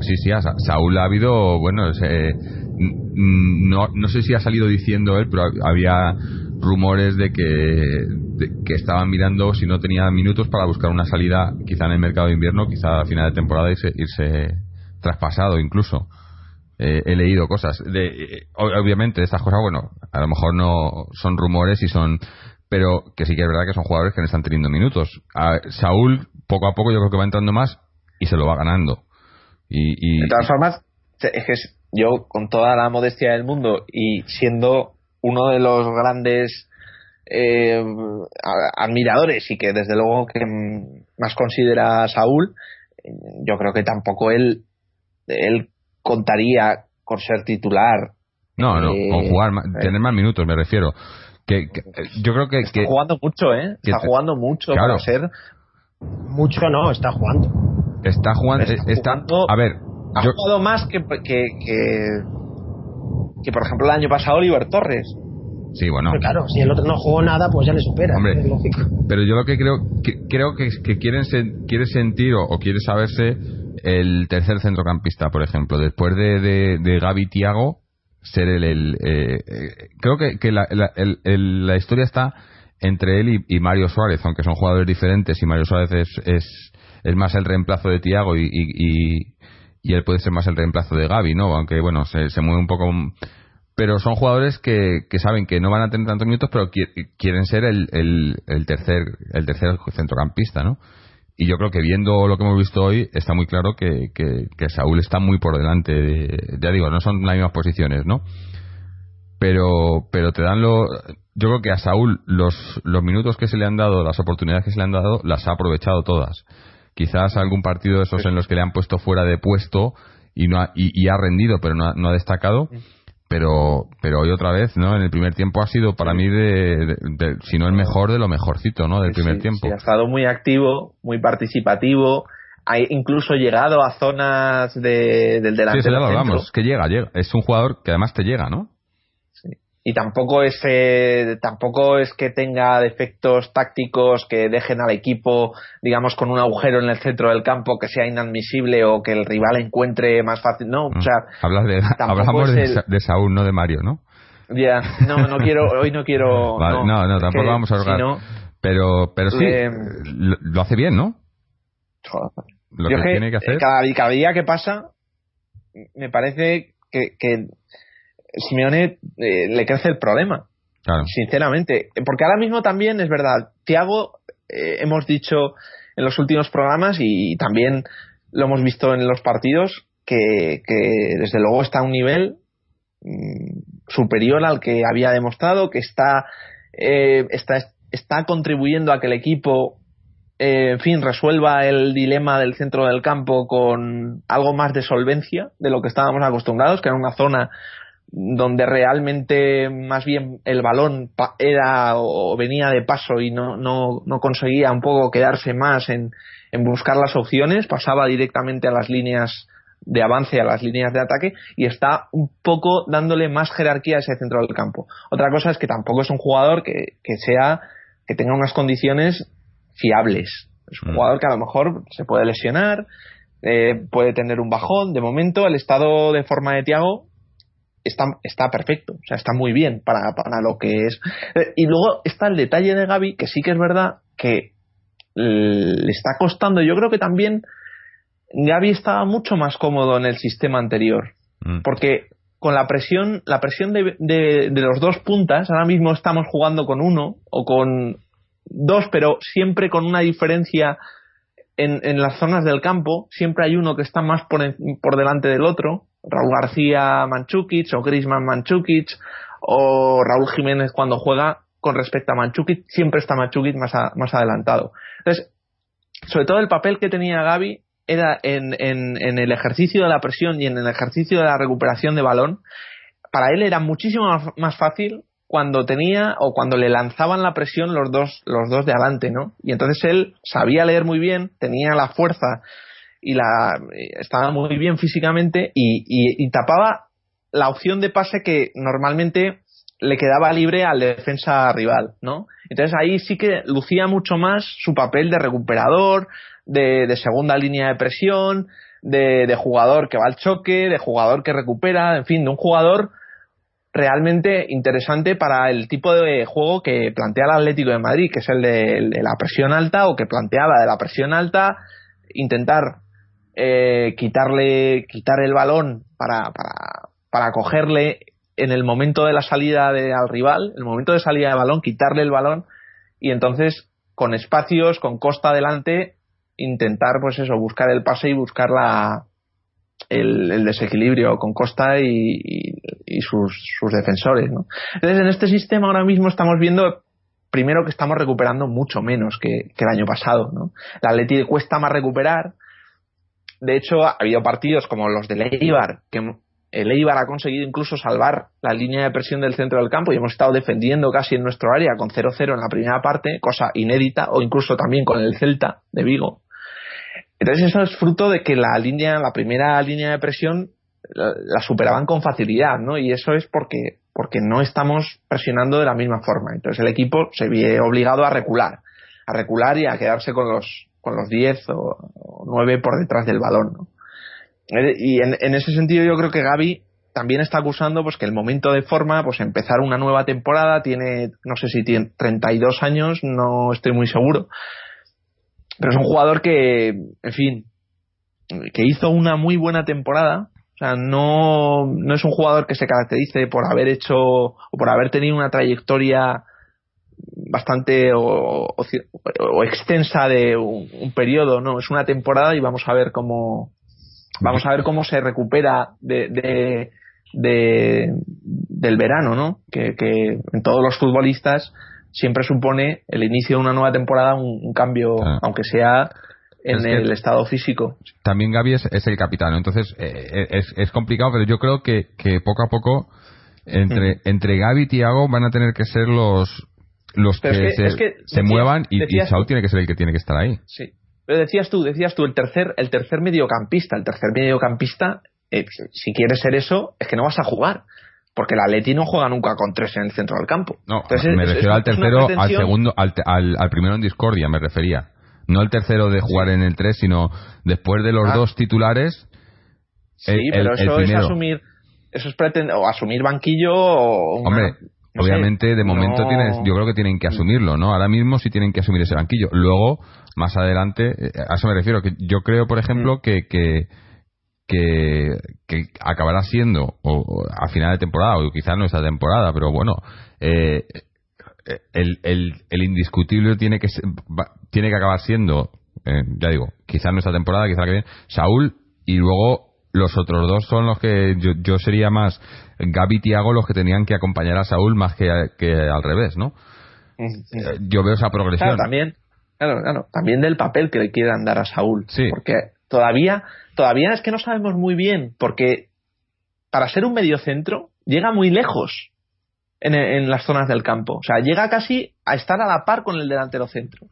Sí, sí, a Saúl ha habido, bueno, se, no, no sé si ha salido diciendo él, pero había rumores de que, de que estaban mirando si no tenía minutos para buscar una salida quizá en el mercado de invierno, quizá a final de temporada irse, irse traspasado incluso. Eh, he leído cosas. De, eh, obviamente, estas cosas, bueno, a lo mejor no son rumores y son. Pero que sí que es verdad que son jugadores que no están teniendo minutos. A Saúl, poco a poco, yo creo que va entrando más y se lo va ganando. Y, y, de todas formas, es que yo, con toda la modestia del mundo y siendo uno de los grandes eh, admiradores y que desde luego que más considera a Saúl, yo creo que tampoco él, él contaría con ser titular. No, no, con eh, jugar, eh. tener más minutos, me refiero. Que, yo creo que está jugando mucho, ¿eh? Está jugando mucho para ser. Mucho no, está jugando. Está jugando, está, jugando, a ver, ha jugado más que, que, que, por ejemplo, el año pasado Oliver Torres. Sí, bueno. claro, si el otro no jugó nada, pues ya le supera. Hombre, pero yo lo que creo que, creo que, que quieren quiere sentir o, quiere saberse el tercer centrocampista, por ejemplo, después de, de, de Gaby Tiago, ser el. el eh, eh, creo que, que la, la, el, la, historia está entre él y, Mario Suárez, aunque son jugadores diferentes y Mario Suárez es, es, es más el reemplazo de Tiago y, y, y él puede ser más el reemplazo de Gaby, ¿no? Aunque, bueno, se, se mueve un poco... Pero son jugadores que, que, saben que no van a tener tantos minutos, pero quieren ser el, el, el, tercer el tercer centrocampista, ¿no? Y yo creo que viendo lo que hemos visto hoy, está muy claro que, que, que Saúl está muy por delante. De, ya digo, no son las mismas posiciones, ¿no? Pero, pero te dan lo. Yo creo que a Saúl los, los minutos que se le han dado, las oportunidades que se le han dado, las ha aprovechado todas quizás algún partido de esos en los que le han puesto fuera de puesto y no ha, y, ha rendido pero no ha, no ha, destacado pero pero hoy otra vez no en el primer tiempo ha sido para mí de, si no el mejor de lo mejorcito no del primer tiempo. sí, ha estado muy activo muy participativo. Ha incluso llegado a zonas de, del delantero sí, ya lo hablamos que llega llega. Es un jugador que además te llega no y tampoco es eh, tampoco es que tenga defectos tácticos que dejen al equipo digamos con un agujero en el centro del campo que sea inadmisible o que el rival encuentre más fácil no o mm. sea de hablamos de, de, Saúl no de Mario no ya no no quiero hoy no quiero no, no, tampoco vamos a hablar pero pero sí lo, hace bien no lo que, tiene que hacer cada, cada, día que pasa me parece que, que Simeone eh, le crece el problema. Sinceramente. Porque ahora mismo también es verdad. Tiago, eh, hemos dicho en los últimos programas y también lo hemos visto en los partidos que, desde luego está a un nivel mm, superior al que había demostrado, que está, eh, está, está contribuyendo a que el equipo en fin, resuelva el dilema del centro del campo con algo más de solvencia de lo que estábamos acostumbrados, que era una zona donde realmente más bien el balón era o venía de paso y no, no, no conseguía un poco quedarse más en, en buscar las opciones, pasaba directamente a las líneas de avance, a las líneas de ataque y está un poco dándole más jerarquía a ese centro del campo. Otra cosa es que tampoco es un jugador que, que sea, que tenga unas condiciones fiables. Es un mm. jugador que a lo mejor se puede lesionar, eh, puede tener un bajón. De momento, el estado de forma de Tiago está, está perfecto, o sea, está muy bien para, para lo que es. Eh, y luego está el detalle de Gaby, que sí que es verdad que le está costando. Yo creo que también Gaby estaba mucho más cómodo en el sistema anterior, mm. porque con la presión, la presión de, de, de, los dos puntas, ahora mismo estamos jugando con uno o con dos, pero siempre con una diferencia en, en las zonas del campo, siempre hay uno que está más por, por delante del otro Raúl García Manchukic o Grisman Manchukic o Raúl Jiménez cuando juega con respecto a Manchukic, siempre está Manchukic más, adelantado. Entonces, sobre todo el papel que tenía Gaby era en, en, en, el ejercicio de la presión y en el ejercicio de la recuperación de balón. Para él era muchísimo más fácil cuando tenía o cuando le lanzaban la presión los dos, los dos de adelante, ¿no? Y entonces él sabía leer muy bien, tenía la fuerza y la estaba muy bien físicamente y, tapaba la opción de pase que normalmente le quedaba libre al defensa rival, ¿no? Entonces ahí sí que lucía mucho más su papel de recuperador, de, segunda línea de presión, de, de, jugador que va al choque, de jugador que recupera, en fin, de un jugador realmente interesante para el tipo de juego que plantea el Atlético de Madrid, que es el de, el de la presión alta o que planteaba de la presión alta, intentar eh, quitarle, quitar el balón para, para, para cogerle en el momento de la salida de, al rival, el momento de salida de balón, quitarle el balón y entonces con espacios, con costa adelante, intentar pues eso, buscar el pase y buscar la, el, el desequilibrio con Costa y, y, sus, sus, defensores. ¿no? Entonces en este sistema ahora mismo estamos viendo primero que estamos recuperando mucho menos que, el año pasado. ¿no? La Atleti cuesta más recuperar. De hecho, ha habido partidos como los de Leibar, que el Eibar ha conseguido incluso salvar la línea de presión del centro del campo y hemos estado defendiendo casi en nuestro área con 0-0 en la primera parte, cosa inédita, o incluso también con el Celta de Vigo. Entonces eso es fruto de que la línea, la primera línea de presión la, la superaban con facilidad, ¿no? Y eso es porque, porque no estamos presionando de la misma forma. Entonces el equipo se ve obligado a recular, a recular y a quedarse con los, con los 10 o, o 9 por detrás del balón, ¿no? Y en, en, ese sentido yo creo que Gaby también está acusando pues que el momento de forma, pues empezar una nueva temporada, tiene, no sé si tiene 32 años, no estoy muy seguro, pero es un jugador que, en fin, que hizo una muy buena temporada, o sea, no, no es un jugador que se caracterice por haber hecho o por haber tenido una trayectoria bastante o, o, o extensa de un, un, periodo, no, es una temporada y vamos a ver cómo, vamos a ver cómo se recupera de, de, de del verano, ¿no? Que, que, en todos los futbolistas siempre supone el inicio de una nueva temporada un, un cambio, ah. aunque sea en es el estado físico. También Gaby es, es el capitán, ¿no? entonces eh, es, es, complicado, pero yo creo que, que poco a poco entre, mm. entre Gaby y Tiago van a tener que ser los los que, que, se, que se muevan y, y tiene que ser el que tiene que estar ahí. Sí, pero decías tú, decías tú, el tercer, el tercer mediocampista, el tercer mediocampista, eh, si quieres ser eso, es que no vas a jugar. Porque el Atleti no juega nunca con tres en el centro del campo. No, Entonces, me es, refiero al tercero, al segundo, al, al, al, primero en discordia, me refería. No el tercero de jugar sí. en el tres, sino después de los ah. dos titulares. Sí, el, pero eso es asumir, eso es pretender, o asumir banquillo o una, Hombre, no obviamente sé, de momento no... tienes, yo creo que tienen que asumirlo, ¿no? Ahora mismo sí tienen que asumir ese banquillo. Luego, más adelante, eh, a eso me refiero, que yo creo, por ejemplo, mm. que, que, que, que, acabará siendo, o, o, a final de temporada, o quizás no esta temporada, pero bueno, eh, el, el, el, indiscutible tiene que, tiene que acabar siendo, eh, ya digo, quizás no esta temporada, quizás la que viene, Saúl, y luego los otros dos son los que yo, yo sería más Gaby y Tiago los que tenían que acompañar a Saúl más que, que al revés, ¿no? Mm. Yo veo esa progresión. Claro, también, claro, claro, también del papel que le quieran dar a Saúl. Sí. Porque todavía, todavía es que no sabemos muy bien, porque para ser un mediocentro llega muy lejos en, en las zonas del campo. O sea, llega casi a estar a la par con el delantero centro.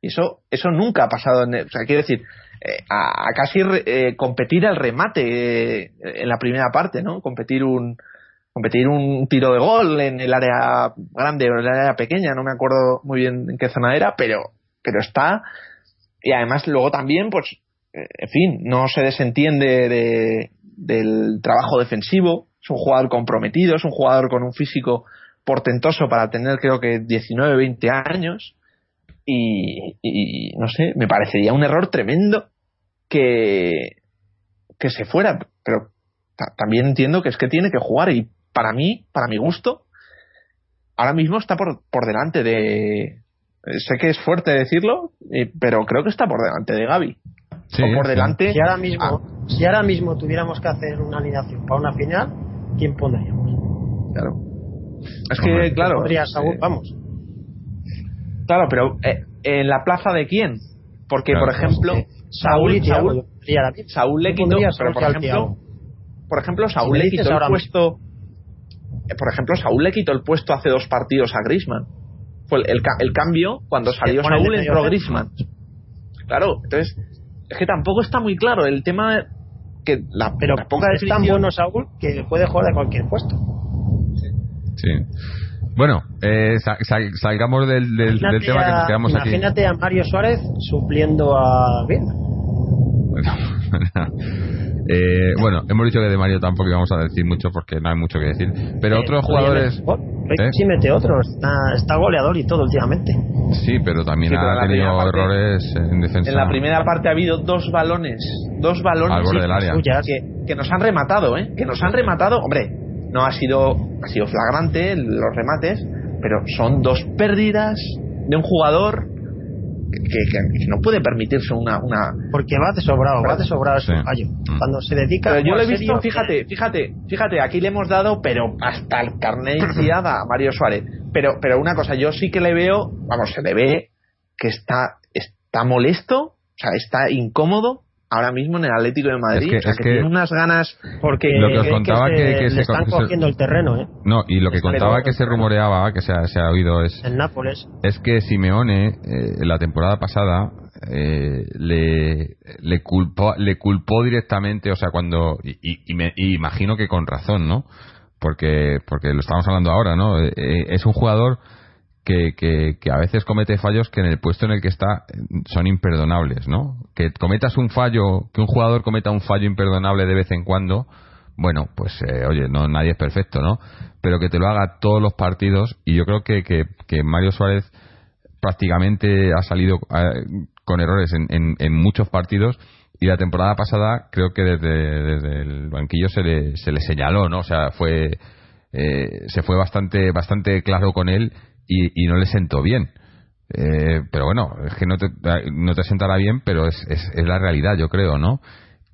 Y eso, eso nunca ha pasado. En, o sea, quiero decir, eh, a, a, casi eh, competir el remate eh, en la primera parte, ¿no? Competir un competir un tiro de gol en el área grande o en el área pequeña, no me acuerdo muy bien en qué zona era, pero pero está. Y además luego también pues en fin, no se desentiende de, del trabajo defensivo, es un jugador comprometido, es un jugador con un físico portentoso para tener creo que 19, 20 años y, y, no sé, me parecería un error tremendo que, que se fuera, pero también entiendo que es que tiene que jugar y para mí, para mi gusto, ahora mismo está por, por delante de... Sé que es fuerte decirlo, pero creo que está por delante de Gaby. Sí, o por delante... Si ahora, mismo, ah. si ahora mismo tuviéramos que hacer una alineación para una final, ¿quién pondríamos? Claro. Es que, claro... Eh, vamos. Claro, pero eh, ¿en la plaza de quién? Porque, claro, por ejemplo, eh, Saúl, y Saúl, Saúl, Saúl le quitó, pero por ejemplo, por ejemplo, Saúl le quitó el puesto. por ejemplo, Saúl le quitó el puesto hace dos partidos a Grisman. Fue el, el, cambio cuando salió Saúl entró Grisman. Claro, entonces es que tampoco está muy claro el tema que la, pero poca es tan bueno Saúl que puede jugar de cualquier puesto. Sí. Bueno, eh, salgamos del, del, tema que nos quedamos aquí. Imagínate a Mario Suárez supliendo a. Bueno, Eh, bueno, hemos dicho que de Mario tampoco íbamos a decir mucho porque no hay mucho que decir. Pero eh, otros jugadores. ¿eh? Sí, mete otro. Está, goleador y todo últimamente. Sí, pero también ha tenido errores en defensa. En la primera parte ha habido dos balones. Dos balones del área. Que, que, nos han rematado, ¿eh? Que nos han rematado. Hombre, no ha sido, ha sido flagrante los remates, pero son dos pérdidas de un jugador que, no puede permitirse una, una porque va de sobrado va de sobrado ese fallo mm. cuando se dedica pero yo lo he visto fíjate fíjate fíjate aquí le hemos dado pero hasta el carnet a Mario Suárez. Pero pero una cosa yo sí que le veo vamos se le ve que está está molesto o sea está incómodo ahora mismo en el Atlético de Madrid. Es que, tiene unas ganas porque lo que os contaba que, se, están cogiendo el terreno, ¿eh? No, y lo que contaba que se rumoreaba, que se ha, se ha oído es el Nápoles. Es que Simeone eh, la temporada pasada eh, le le culpó le culpó directamente, o sea, cuando y, y, me, imagino que con razón, ¿no? Porque porque lo estamos hablando ahora, ¿no? Eh, es un jugador que, que, a veces comete fallos que en el puesto en el que está son imperdonables, ¿no? Que cometas un fallo, que un jugador cometa un fallo imperdonable de vez en cuando, bueno, pues eh, oye, no nadie es perfecto, ¿no? Pero que te lo haga todos los partidos y yo creo que, que, Mario Suárez prácticamente ha salido eh, con errores en, en, muchos partidos y la temporada pasada creo que desde, desde el banquillo se le, se le señaló, ¿no? O sea, fue eh, se fue bastante bastante claro con él y, no le sentó bien. Eh, pero bueno, es que no te, no te sentará bien, pero es, es, la realidad, yo creo, ¿no?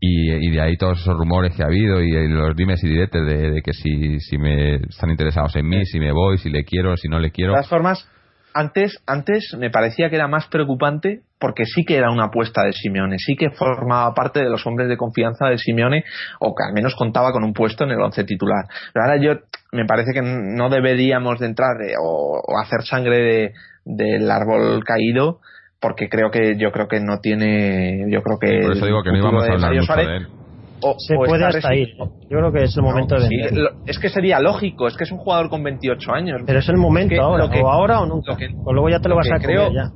Y, de ahí todos esos rumores que ha habido y, los dimes y diretes de, que si, si me están interesados en mí, si me voy, si le quiero, si no le quiero. De todas formas, antes, antes me parecía que era más preocupante porque sí que era una apuesta de Simeone, sí que formaba parte de los hombres de confianza de Simeone o que al menos contaba con un puesto en el once titular. Pero ahora yo me parece que no deberíamos de entrar eh, o, hacer sangre del árbol caído porque creo que yo creo que no tiene yo creo que por eso digo que no íbamos a hablar mucho de él se puede hasta ir. Yo creo que es el momento de. es que sería lógico, es que es un jugador con 28 años. Pero es el momento ahora, o ahora o nunca. o luego ya te lo, vas a creer ya.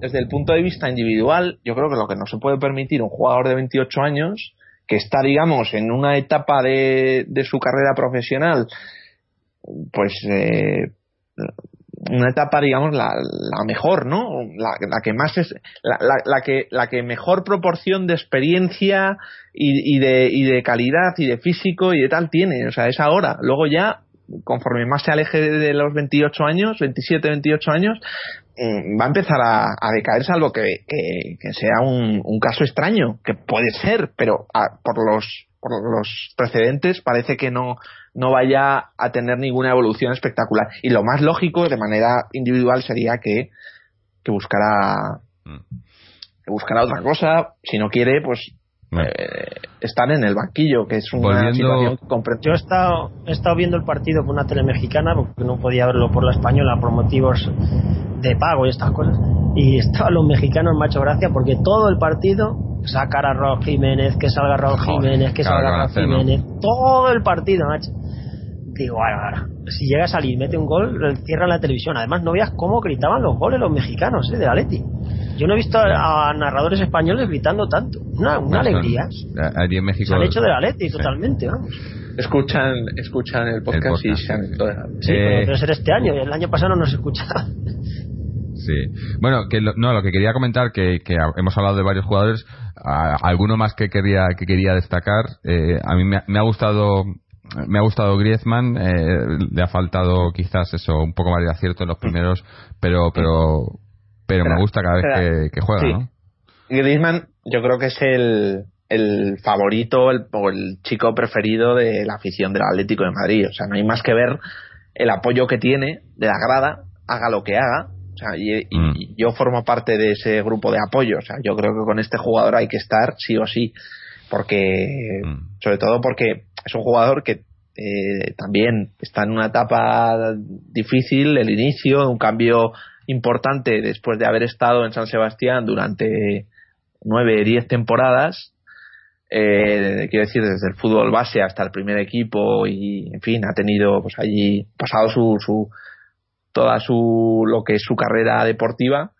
Desde el punto de vista individual, yo creo que lo que no se puede permitir un jugador de 28 años que está, digamos, en una etapa de, de su carrera profesional, pues eh, una etapa, digamos, la, la mejor, ¿no? La, que más es, la, la, que, la que mejor proporción de experiencia y, de, y de calidad y de físico y de tal tiene. O sea, es ahora. Luego ya, conforme más se aleje de los 28 años, 27, 28 años, mm, va a empezar a, a decaer, salvo que, que, sea un, un, caso extraño, que puede ser, pero por los por los precedentes parece que no, no vaya a tener ninguna evolución espectacular. Y lo más lógico de manera individual sería que, que buscara mm. que buscara otra cosa. Si no quiere, pues eh, estar en el banquillo, que es una situación que Yo he estado, he estado viendo el partido con una tele mexicana porque no podía verlo por la española por motivos de pago y estas cosas. Y estaban los mexicanos, macho gracia, porque todo el partido sacar a Raúl Jiménez, que salga Raúl Jiménez, que salga Raúl Jiménez, todo el partido, macho. Digo, ahora, si llega a salir, mete un gol, cierran la televisión. Además, no veas cómo gritaban los goles los mexicanos, ¿eh? De Atleti. Yo no he visto a, narradores españoles gritando tanto. Una, una alegría. Allí en México. Se han hecho de Atleti totalmente, vamos. Escuchan, escuchan el podcast, y se han Sí, eh, debe ser este año. El año pasado no nos escuchaba. Sí. Bueno, que no, lo que quería comentar, que, que hemos hablado de varios jugadores, alguno más que quería, que quería destacar, eh, a mí me, ha gustado me ha gustado Griezmann, eh, le ha faltado quizás eso, un poco más de acierto en los primeros, pero pero pero me gusta cada vez que, juega, ¿no? Griezmann yo creo que es el, el favorito el, o el chico preferido de la afición del Atlético de Madrid. O sea, no hay más que ver el apoyo que tiene de la grada, haga lo que haga, Mm. y, yo formo parte de ese grupo de apoyo. O sea, yo creo que con este jugador hay que estar sí o sí. Porque, mm. sobre todo porque es un jugador que eh, también está en una etapa difícil, el inicio, un cambio importante después de haber estado en San Sebastián durante nueve, diez temporadas. Eh, quiero decir, desde el fútbol base hasta el primer equipo y, en fin, ha tenido pues allí pasado su, su toda su lo que es su carrera deportiva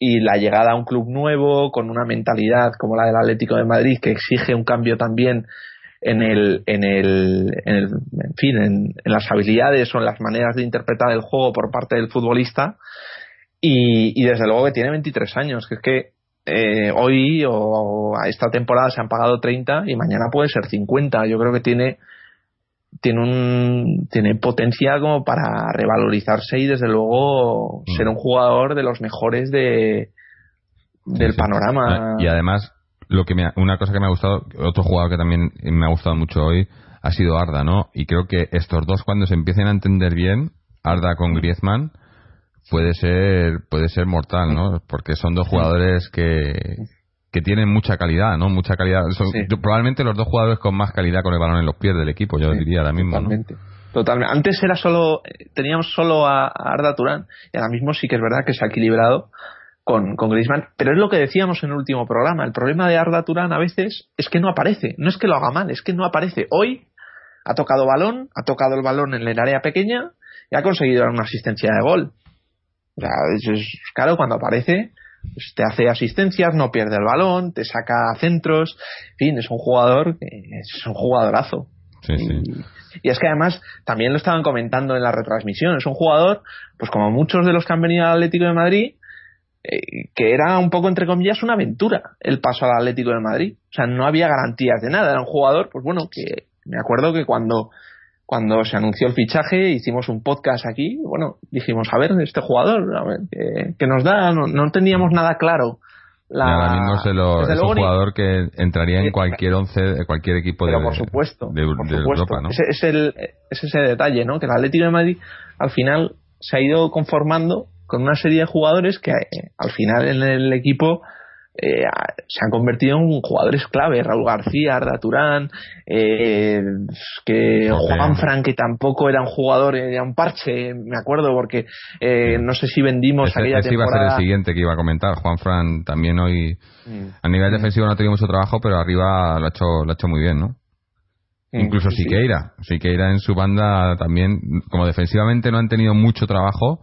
y la llegada a un club nuevo con una mentalidad como la del Atlético de Madrid que exige un cambio también en el en el en, el, en fin en, las habilidades o en las maneras de interpretar el juego por parte del futbolista y, y desde luego que tiene 23 años que es que eh, hoy o, a esta temporada se han pagado 30 y mañana puede ser 50 yo creo que tiene tiene un tiene potencia como para revalorizarse y desde luego mm. ser un jugador de los mejores de del panorama. Y además lo que me una cosa que me ha gustado otro jugador que también me ha gustado mucho hoy ha sido Arda no y creo que estos dos cuando se empiecen a entender bien Arda con Griezmann puede ser puede ser mortal no porque son dos jugadores que que tienen mucha calidad, ¿no? Mucha calidad. Son probablemente los dos jugadores con más calidad con el balón en los pies del equipo, yo diría ahora mismo. Totalmente. Totalmente. Antes era solo, teníamos solo a, Arda Turán y ahora mismo sí que es verdad que se ha equilibrado con, con Griezmann, pero es lo que decíamos en el último programa. El problema de Arda Turán a veces es que no aparece. No es que lo haga mal, es que no aparece. Hoy ha tocado balón, ha tocado el balón en el área pequeña y ha conseguido una asistencia de gol. O sea, es, claro, cuando aparece, pues te hace asistencias, no pierde el balón, te saca centros, en fin, es un jugador, es un jugadorazo. y, es que además también lo estaban comentando en la retransmisión, es un jugador, pues como muchos de los que han venido al Atlético de Madrid, eh, que era un poco entre comillas una aventura el paso al Atlético de Madrid. O sea, no había garantías de nada, era un jugador, pues bueno, que me acuerdo que cuando cuando se anunció el fichaje, hicimos un podcast aquí, bueno, dijimos, a ver, este jugador, a ver, ¿qué, nos da? No, teníamos nada claro. La, ahora mismo es, un jugador que entraría en cualquier once, cualquier equipo de, por supuesto, de, Europa, ¿no? Ese es, el, es ese detalle, ¿no? Que el Atlético de Madrid al final se ha ido conformando con una serie de jugadores que eh, al final en el equipo eh, se han convertido en jugadores clave. Raúl García, Arda Turán, eh, que Juan Fran, que tampoco era un jugador, era un parche, me acuerdo, porque eh, no sé si vendimos ese, aquella iba a ser el siguiente que iba a comentar. Juan Fran también hoy, mm. a nivel defensivo no ha tenido mucho trabajo, pero arriba lo ha hecho, lo ha hecho muy bien, ¿no? Mm, Incluso Siqueira. Siqueira en su banda también, como defensivamente no han tenido mucho trabajo,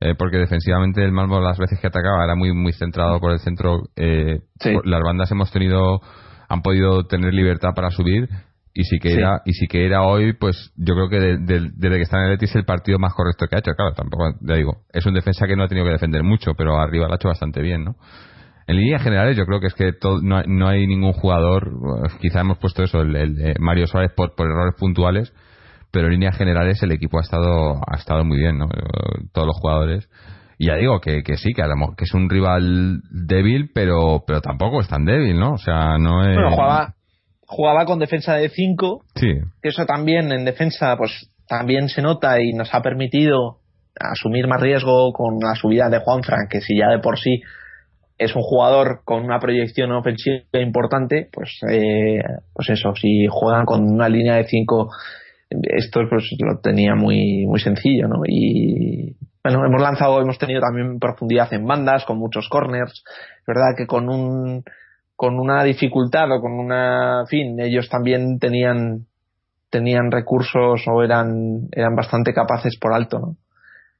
eh, porque defensivamente el Malmo las veces que atacaba era muy muy centrado por el centro. Eh, Las bandas hemos tenido, han podido tener libertad para subir y sí que era y sí que era hoy, pues yo creo que desde que está en el Betis el partido más correcto que ha hecho. Claro, tampoco ya digo, es un defensa que no ha tenido que defender mucho, pero arriba lo ha hecho bastante bien, ¿no? En líneas generales, yo creo que es que no, no, hay ningún jugador, quizá hemos puesto eso, el, el, Mario Suárez por, por errores puntuales, pero en líneas generales el equipo ha estado ha estado muy bien, ¿no? Todos los jugadores. Y ya digo que, que sí, que, que es un rival débil, pero pero tampoco es tan débil, ¿no? O sea, no es... Bueno, jugaba, jugaba con defensa de 5, sí. que eso también en defensa pues también se nota y nos ha permitido asumir más riesgo con la subida de Juan Frank, que si ya de por sí es un jugador con una proyección ofensiva importante, pues, eh, pues eso, si juegan con una línea de 5 esto pues lo tenía muy muy sencillo no y bueno hemos lanzado hemos tenido también profundidad en bandas con muchos corners. Verdad que con un con una dificultad o con una fin ellos también tenían tenían recursos o eran eran bastante capaces por alto no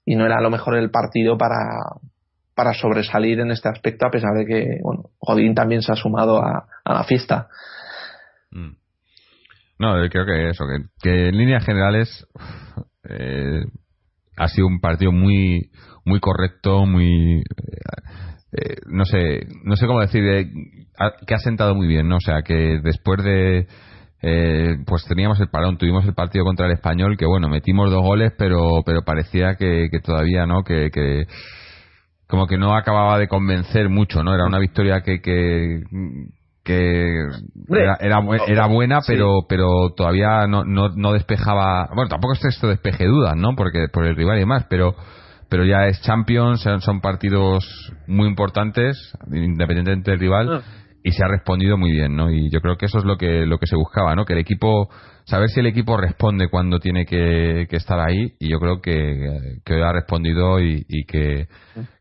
y no era lo mejor el partido para para sobresalir en este aspecto a pesar de que bueno Godín también se ha sumado a, a la fiesta. Mm. No, creo que eso, que, en líneas generales eh, ha sido un partido muy muy correcto, muy eh, eh, no sé, no sé cómo decir, que ha sentado muy bien, ¿no? O sea, que después de pues teníamos el parón, tuvimos el partido contra el español, que bueno, metimos dos goles, pero pero parecía que, todavía, ¿no? Que, que como que no acababa de convencer mucho, ¿no? Era una victoria que, que que era, era, buena, pero pero todavía no, no, no, despejaba. Bueno, tampoco es esto despeje dudas, ¿no? Porque por el rival y demás, pero pero ya es Champions, son, partidos muy importantes, independientemente del rival. Ah. y se ha respondido muy bien, ¿no? Y yo creo que eso es lo que lo que se buscaba, ¿no? Que el equipo saber si el equipo responde cuando tiene que, estar ahí y yo creo que, que ha respondido y, que,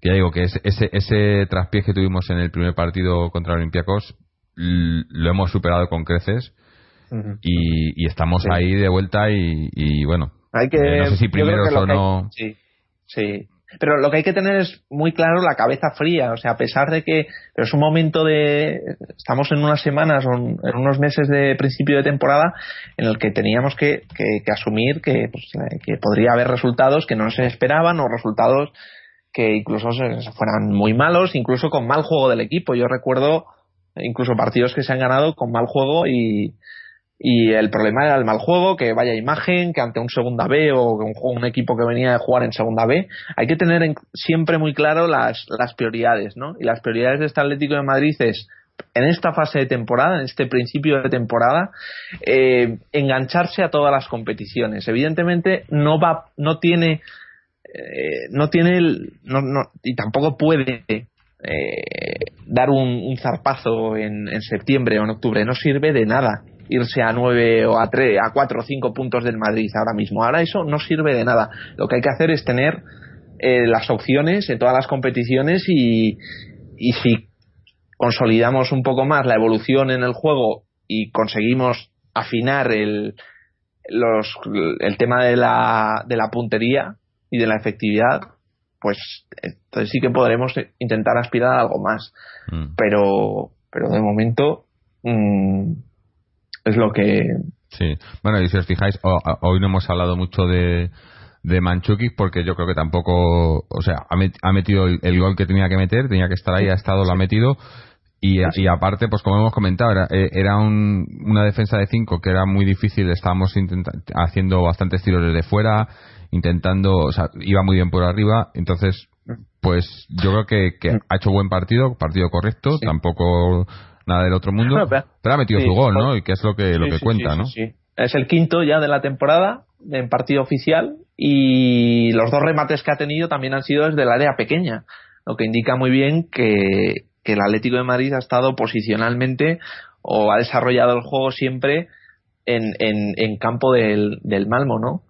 ya digo que ese, ese traspié que tuvimos en el primer partido contra Olympiacos lo hemos superado con creces y, estamos ahí de vuelta y, bueno hay que, eh, no sé si primero o no. sí sí. Pero lo que hay que tener es muy claro la cabeza fría, o sea, a pesar de que pero es un momento de estamos en unas semanas o en unos meses de principio de temporada en el que teníamos que, que, asumir que, pues, que podría haber resultados que no se esperaban o resultados que incluso fueran muy malos, incluso con mal juego del equipo. Yo recuerdo incluso partidos que se han ganado con mal juego y, y el problema era el mal juego, que vaya imagen, que ante un segunda B o un, un equipo que venía de jugar en segunda B, hay que tener siempre muy claro las, las prioridades, ¿no? Y las prioridades de este Atlético de Madrid es en esta fase de temporada, en este principio de temporada, eh, engancharse a todas las competiciones. Evidentemente no va, no tiene, eh, no tiene, el, no, no, y tampoco puede eh, dar un, zarpazo en, en septiembre o en octubre. No sirve de nada irse a 9 o a 3, a 4 o 5 puntos del Madrid ahora mismo. Ahora eso no sirve de nada. Lo que hay que hacer es tener eh, las opciones en todas las competiciones y, y si consolidamos un poco más la evolución en el juego y conseguimos afinar el, los, el tema de la, de la puntería y de la efectividad, pues entonces sí que podremos intentar aspirar a algo más. Mm. Pero, pero de momento, mmm, es lo que... Sí, bueno, y si os fijáis, hoy no hemos hablado mucho de, de Manchukis porque yo creo que tampoco, o sea, ha, metido el, gol que tenía que meter, tenía que estar ahí, ha estado, lo ha metido. Y, y aparte, pues como hemos comentado, era, eh, era un, una defensa de 5 que era muy difícil, estábamos haciendo bastantes tiros desde fuera, intentando, o sea, iba muy bien por arriba, entonces, pues yo creo que, que ha hecho buen partido, partido correcto, tampoco nada del otro mundo, pero, ha metido su gol, ¿no? Y que es lo que, lo que cuenta, ¿no? Es el quinto ya de la temporada en partido oficial y los dos remates que ha tenido también han sido desde el área pequeña, lo que indica muy bien que, que el Atlético de Madrid ha estado posicionalmente o ha desarrollado el juego siempre en, campo del, Malmo, ¿no?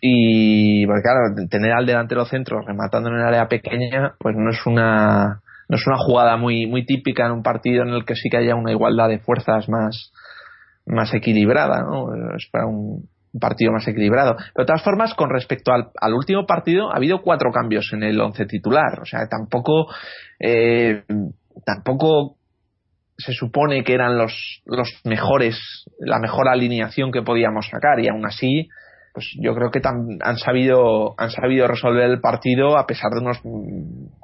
Y, porque claro, tener al delantero centro rematando en el área pequeña, pues no es una no es una jugada muy, muy típica en un partido en el que sí que haya una igualdad de fuerzas más, más equilibrada, ¿no? Es para un partido más equilibrado. de todas formas, con respecto al, al último partido, ha habido cuatro cambios en el once titular. O sea, tampoco, eh, tampoco se supone que eran los, los mejores, la mejor alineación que podíamos sacar y aún así, pues yo creo que han sabido han sabido resolver el partido a pesar de unos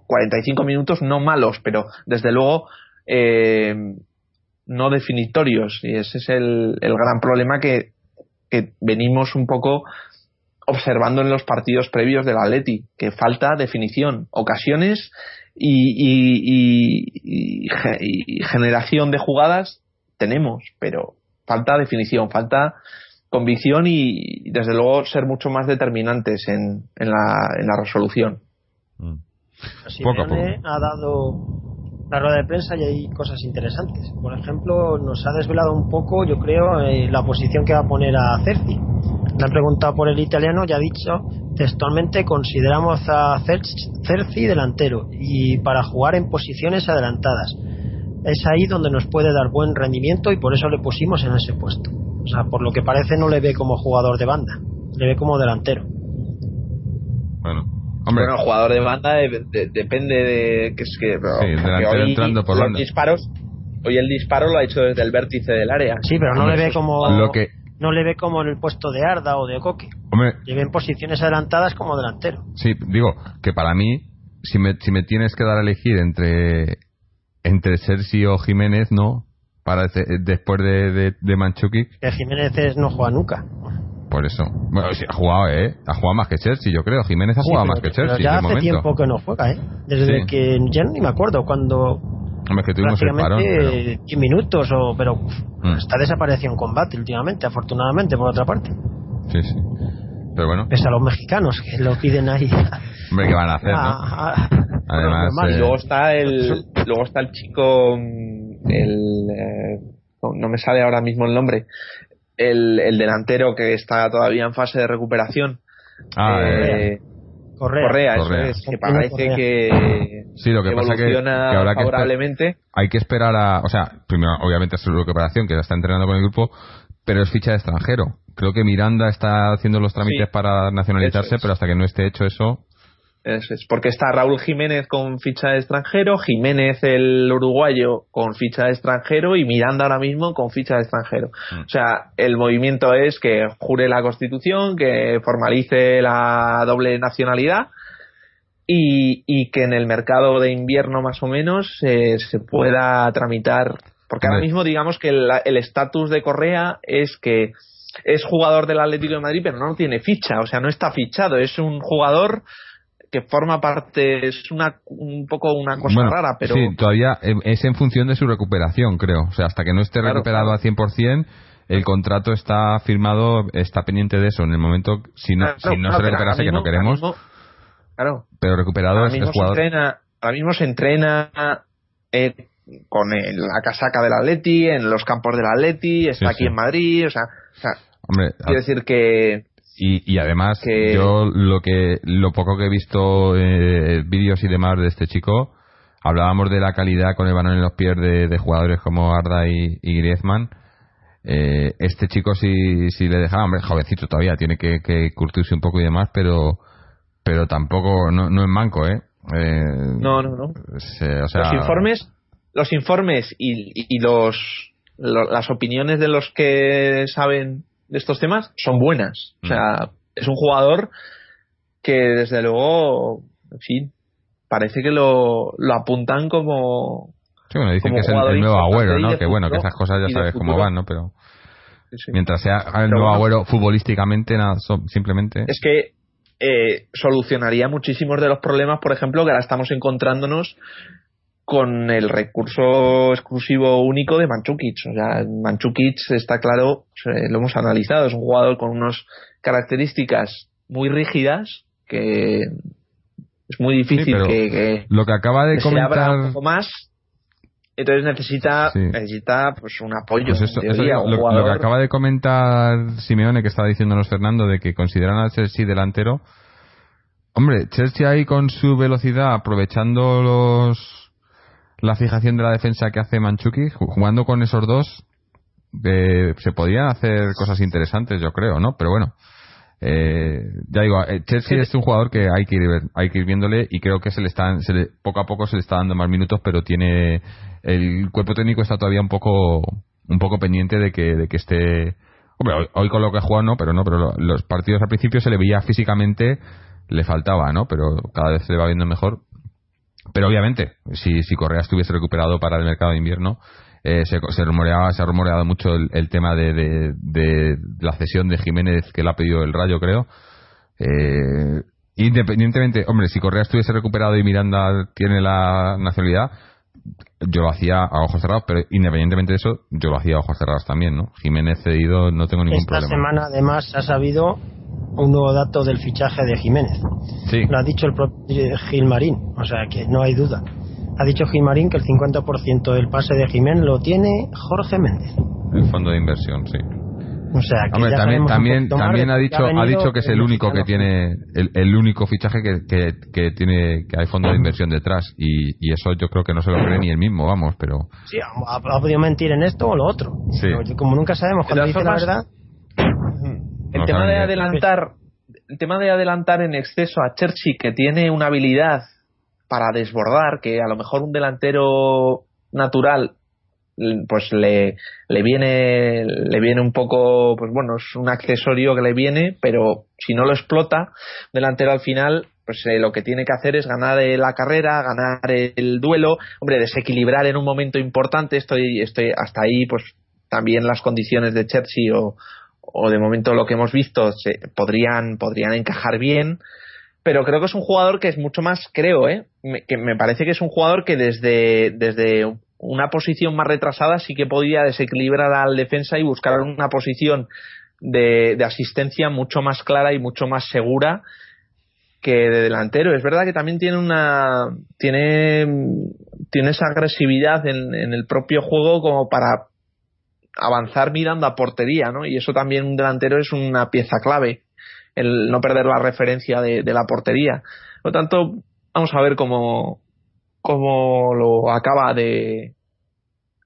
45 minutos no malos, pero desde luego eh, no definitorios. Y ese es el, gran problema que, venimos un poco observando en los partidos previos del Atleti, que falta definición, ocasiones y, y, generación de jugadas tenemos, pero falta definición, falta convicción y, desde luego ser mucho más determinantes en, en, la, en la resolución. Mm. ha dado la rueda de prensa y hay cosas interesantes. Por ejemplo, nos ha desvelado un poco, yo creo, eh, la posición que va a poner a Cerci. Le han preguntado por el italiano y ha dicho textualmente consideramos a Cerci delantero y para jugar en posiciones adelantadas. Es ahí donde nos puede dar buen rendimiento y por eso le pusimos en ese puesto. O sea, por lo que parece no le ve como jugador de banda, le ve como delantero. Bueno, hombre. Bueno, jugador de banda depende de que es que, hoy entrando por los disparos, hoy el disparo lo ha hecho desde el vértice del área. Sí, pero no le ve como lo que no le ve como en el puesto de Arda o de Coque. Hombre, le ve en posiciones adelantadas como delantero. Sí, digo que para mí si me, si me tienes que dar a elegir entre entre Sergio Jiménez, no, para después de, de, de Manchukic. Que Jiménez no juega nunca. Por eso. Bueno, sí, ha jugado, ¿eh? Ha jugado más que Chelsea, yo creo. Jiménez ha jugado más que Chelsea. Pero ya hace tiempo que no juega, ¿eh? Desde que ya ni me acuerdo cuando. Hombre, que tuvimos el parón. Pero... 10 minutos, o, pero mm. está desaparecido en combate últimamente, afortunadamente, por otra parte. Sí, sí. Pero bueno. Pese a los mexicanos que lo piden ahí. Hombre, ¿qué van a hacer? ¿no? Además. y luego está el, luego está el chico el eh, no me sale ahora mismo el nombre, el, el delantero que está todavía en fase de recuperación. Ah, eh, Correa, eso Correa. es, que parece que, Sí, lo que pasa que, que habrá que favorablemente. hay que esperar a, o sea, primero obviamente es su recuperación que ya está entrenando con el grupo, pero es ficha de extranjero. Creo que Miranda está haciendo los trámites Sí, para nacionalizarse, es. pero hasta que no esté hecho eso, Eso es, porque está Raúl Jiménez con ficha de extranjero, Jiménez el uruguayo con ficha de extranjero y Miranda ahora mismo con ficha de extranjero. Mm. O sea, el movimiento es que jure la Constitución, que formalice la doble nacionalidad y, y que en el mercado de invierno más o menos eh, se pueda tramitar. Porque ahora mismo digamos que el el estatus de Correa es que es jugador del Atlético de Madrid, pero no tiene ficha, o sea, no está fichado, es un jugador que forma parte, es una un poco una cosa bueno, rara, pero sí, todavía es en función de su recuperación, creo. O sea, hasta que no esté Claro, recuperado claro. al 100%, el contrato está firmado, está pendiente de eso. En el momento, si no, Claro, si no se recuperase, ahora que no mismo- queremos, mismo- claro, pero recuperado ahora es, es mismo se jugador. entrena, ahora mismo se entrena eh, con el- la casaca del Atleti, en los campos del Atleti, está Sí, aquí sí. en Madrid, o sea, o sea, Hombre, quiero decir que Y, y además, que- yo lo que lo poco que he visto eh, vídeos y demás de este chico, hablábamos de la calidad con el balón en los pies de, de jugadores como Arda y, y Griezmann. Eh, este chico si, si le dejaba, hombre, jovencito todavía, tiene que, que curtirse un poco y demás, pero pero tampoco, no, no es manco, ¿eh? Eh, no, no, no. se- o sea, los informes los informes y, y los lo- las opiniones de los que saben de estos temas son buenas o sea es un jugador que desde luego en fin parece que lo, lo apuntan como Sí, bueno, dicen como que es el, nuevo agüero, ¿no? Que bueno, que esas cosas ya sabes cómo van, ¿no? Pero sí, sí. mientras sea el Pero nuevo bueno. agüero futbolísticamente, nada, simplemente. es que eh, solucionaría muchísimos de los problemas, por ejemplo, que ahora estamos encontrándonos con el recurso exclusivo único de Manchukic. O sea, Manchukic está claro, lo hemos analizado, es un jugador con unas características muy rígidas que es muy difícil que, que- Lo que acaba de que se abra comentar. un poco más. Entonces necesita, Sí. necesita pues un apoyo. Pues eso, eso un lo, que acaba de comentar Simeone, que estaba diciéndonos Fernando, de que consideran al Chelsea delantero. Hombre, Chelsea ahí con su velocidad, aprovechando los la fijación de la defensa que hace Manchuki, ju- jugando con esos dos, eh, se podían hacer cosas interesantes, yo creo, ¿no? Pero bueno, eh, ya digo, eh, Chelsea es un jugador que hay que ir, ver- hay que ir viéndole y creo que se le están, se le- poco a poco se le está dando más minutos, pero tiene el cuerpo técnico está todavía un poco un poco pendiente de que de que esté hombre hoy, hoy con lo que jugado no pero no pero lo- los partidos al principio se le veía físicamente le faltaba no pero cada vez se le va viendo mejor pero obviamente si si Correa estuviese recuperado para el mercado de invierno eh, se, se rumoreaba se ha rumoreado mucho el, el tema de, de, de la cesión de Jiménez que le ha pedido el Rayo creo eh, independientemente hombre si Correa estuviese recuperado y Miranda tiene la nacionalidad yo lo hacía a ojos cerrados, pero independientemente de eso, yo lo hacía a ojos cerrados también, ¿no? Jiménez cedido, no tengo ningún Esta problema. semana además se ha sabido un nuevo dato del fichaje de Jiménez. Sí, Lo ha dicho el propio Gilmarín, o sea que no hay duda. Ha dicho Gilmarín que el 50% del pase de Jiménez lo tiene Jorge Méndez. el fondo de inversión, sí. O sea que Hombre, ya también, también, ha dicho, ha dicho que es el único que tiene, el, el único fichaje que, que, que tiene, que hay fondo de inversión detrás, y, y eso yo creo que no se lo cree ni él mismo, vamos, pero Sí, ha, ha podido mentir en esto o lo otro. Sí. Pero como nunca sabemos cuando dice la verdad, el tema de adelantar el tema de adelantar en exceso a Chelsea que tiene una habilidad para desbordar que a lo mejor un delantero natural pues le, le viene le viene un poco pues bueno es un accesorio que le viene pero si no lo explota delantero al final pues eh, lo que tiene que hacer es ganar eh, la carrera ganar el duelo. Hombre desequilibrar en un momento importante estoy estoy hasta ahí pues también las condiciones de Chelsea o, o de momento lo que hemos visto se, podrían podrían encajar bien pero creo que es un jugador que es mucho más creo eh me, que me parece que es un jugador que desde desde una posición más retrasada sí que podía desequilibrar al defensa y buscar una posición de, de asistencia mucho más clara y mucho más segura que de delantero. Es verdad que también tiene una tiene tiene esa agresividad en, en, el propio juego como para avanzar mirando a portería, ¿no? Y eso también un delantero es una pieza clave, el no perder la referencia de, la portería. Por lo tanto, vamos a ver cómo, cómo lo acaba de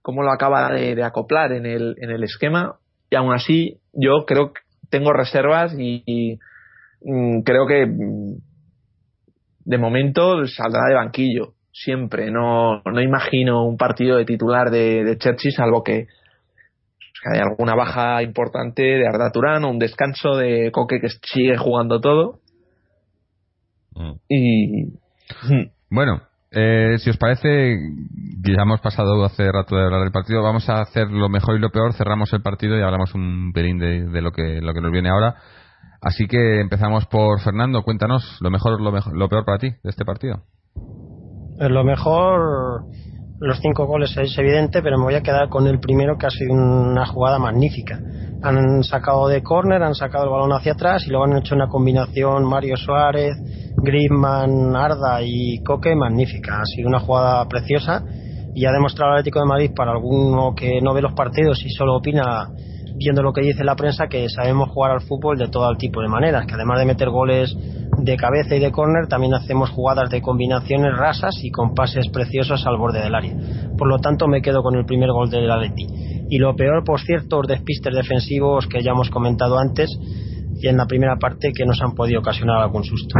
cómo lo acaba de, acoplar en el, en el esquema y aún así yo creo que tengo reservas y, mm, creo que mm, de momento saldrá de banquillo siempre no, no imagino un partido de titular de, de salvo que hay alguna baja importante de Arda Turán o un descanso de Coque que sigue jugando todo. Mm. Y. Bueno, eh, si os parece, ya hemos pasado hace rato de hablar del partido, vamos a hacer lo mejor y lo peor, cerramos el partido y hablamos un pelín de, de lo, que, lo que nos viene ahora. Así que empezamos por Fernando, cuéntanos lo mejor, lo, mejor, lo peor para ti de este partido. Lo mejor los cinco goles es evidente, pero me voy a quedar con el primero que ha sido una jugada magnífica. Han sacado de córner, han sacado el balón hacia atrás y luego han hecho una combinación Mario Suárez, Griezmann, Arda y Coque magnífica. Ha sido una jugada preciosa y ha demostrado el Atlético de Madrid para alguno que no ve los partidos y solo opina viendo lo que dice la prensa que sabemos jugar al fútbol de todo tipo de maneras, que además de meter goles de cabeza y de córner, también hacemos jugadas de combinaciones rasas y con pases preciosos al borde del área. Por lo tanto, me quedo con el primer gol del Atleti. Y lo peor, por cierto, los despistes defensivos que ya hemos comentado antes y en la primera parte que nos han podido ocasionar algún susto.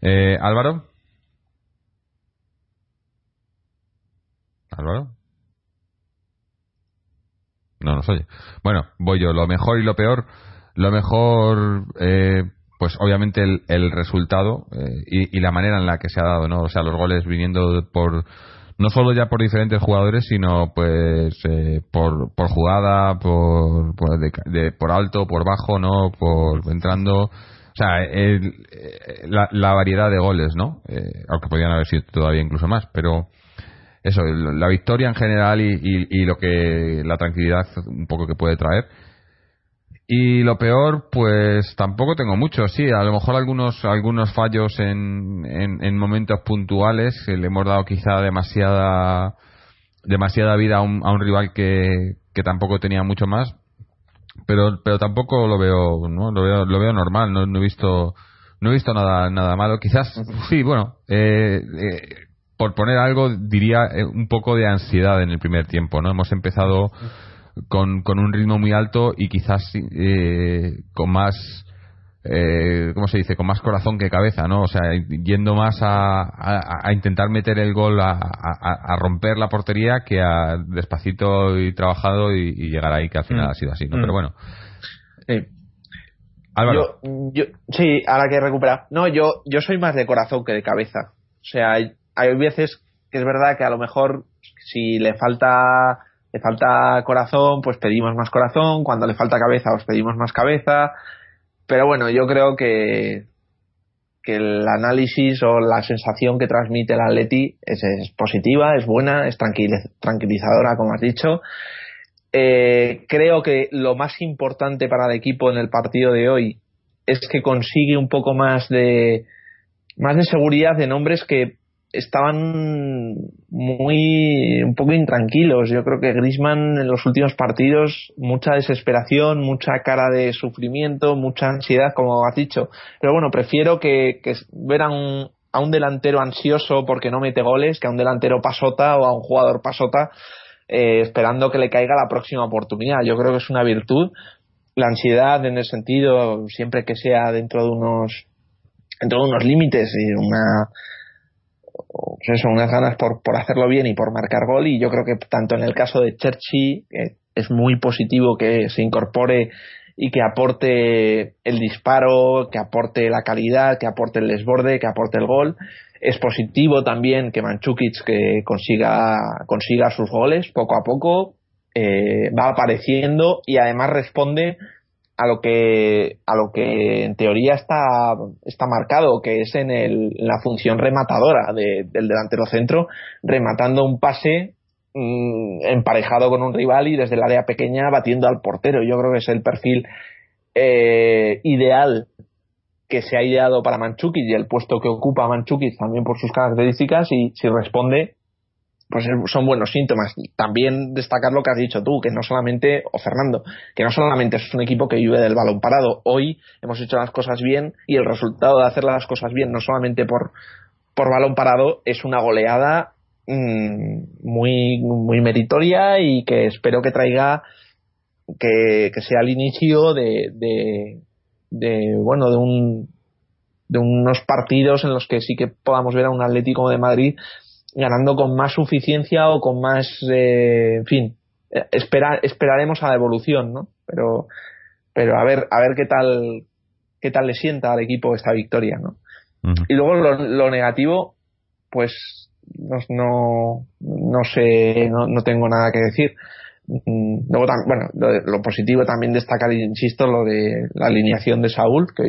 Eh, Álvaro. Álvaro. No nos oye. Bueno, voy yo. Lo mejor y lo peor. Lo mejor, eh, pues obviamente el, el resultado eh, y, la manera en la que se ha dado, ¿no? O sea, los goles viniendo por no solo ya por diferentes jugadores, sino pues eh, por, por jugada, por por, de, de, por alto, por bajo, ¿no? Por entrando. O sea, el, la, la, variedad de goles, ¿no? aunque podrían haber sido todavía incluso más, pero eso, la victoria en general y, y, y, lo que la tranquilidad un poco que puede traer. Y lo peor, pues tampoco tengo mucho. Sí, a lo mejor algunos algunos fallos en, en, en momentos puntuales. Que le hemos dado quizá demasiada demasiada vida a un, a un rival que, que tampoco tenía mucho más. Pero pero tampoco lo veo, ¿no? Lo veo lo veo normal. No, no he visto no he visto nada nada malo. Quizás sí, bueno. Eh, eh, por poner algo, diría eh, un poco de ansiedad en el primer tiempo, ¿no? Hemos empezado con, con un ritmo muy alto y quizás eh, con más, eh, ¿cómo se dice? Con más corazón que cabeza, ¿no? O sea, yendo más a, a, a intentar meter el gol, a, a, romper la portería que a despacito y trabajado y, y llegar ahí, que al final mm. ha sido así, ¿no? Mm. Pero bueno. Sí. Álvaro. Yo, yo, sí, ahora que recupera. No, yo, yo soy más de corazón que de cabeza. O sea, hay, veces que es verdad que a lo mejor si le falta le falta corazón, pues pedimos más corazón, cuando le falta cabeza, pues pedimos más cabeza. Pero bueno, yo creo que, que el análisis o la sensación que transmite el Atleti es, positiva, es buena, es tranquilizadora, como has dicho. Eh, creo que lo más importante para el equipo en el partido de hoy es que consigue un poco más de más de seguridad de nombres que estaban muy un poco intranquilos. Yo creo que Grisman en los últimos partidos mucha desesperación, mucha cara de sufrimiento, mucha ansiedad, como has dicho. Pero bueno, prefiero que, que ver a un, a un delantero ansioso porque no mete goles que a un delantero pasota o a un jugador pasota eh, esperando que le caiga la próxima oportunidad. Yo creo que es una virtud. La ansiedad en el sentido, siempre que sea dentro de unos dentro de unos límites y una pues eso, unas ganas por, por hacerlo bien y por marcar gol y yo creo que tanto en el caso de Cherchi eh, es muy positivo que se incorpore y que aporte el disparo, que aporte la calidad, que aporte el desborde, que aporte el gol. Es positivo también que Manchukic que consiga, consiga sus goles poco a poco, eh, va apareciendo y además responde a lo que a lo que en teoría está está marcado que es en, el, la función rematadora de, del delantero centro rematando un pase mmm, emparejado con un rival y desde el área pequeña batiendo al portero. Yo creo que es el perfil eh, ideal que se ha ideado para Manchukic y el puesto que ocupa Manchukic también por sus características y si responde pues son buenos síntomas. También destacar lo que has dicho tú, que no solamente, o Fernando, que no solamente es un equipo que vive del balón parado. Hoy hemos hecho las cosas bien y el resultado de hacer las cosas bien, no solamente por, por balón parado, es una goleada mmm, muy, muy meritoria y que espero que traiga, que, que sea el inicio de, de, bueno, de un, de unos partidos en los que sí que podamos ver a un Atlético de Madrid ganando con más suficiencia o con más, eh, en fin, espera, esperaremos a la evolución, ¿no? Pero, pero a ver, a ver qué tal, qué tal le sienta al equipo esta victoria, ¿no? Y luego lo, negativo, pues no, no, no sé, no, no, tengo nada que decir. Mm, luego, bueno, lo, lo, positivo también destacar, insisto, lo de la alineación de Saúl, que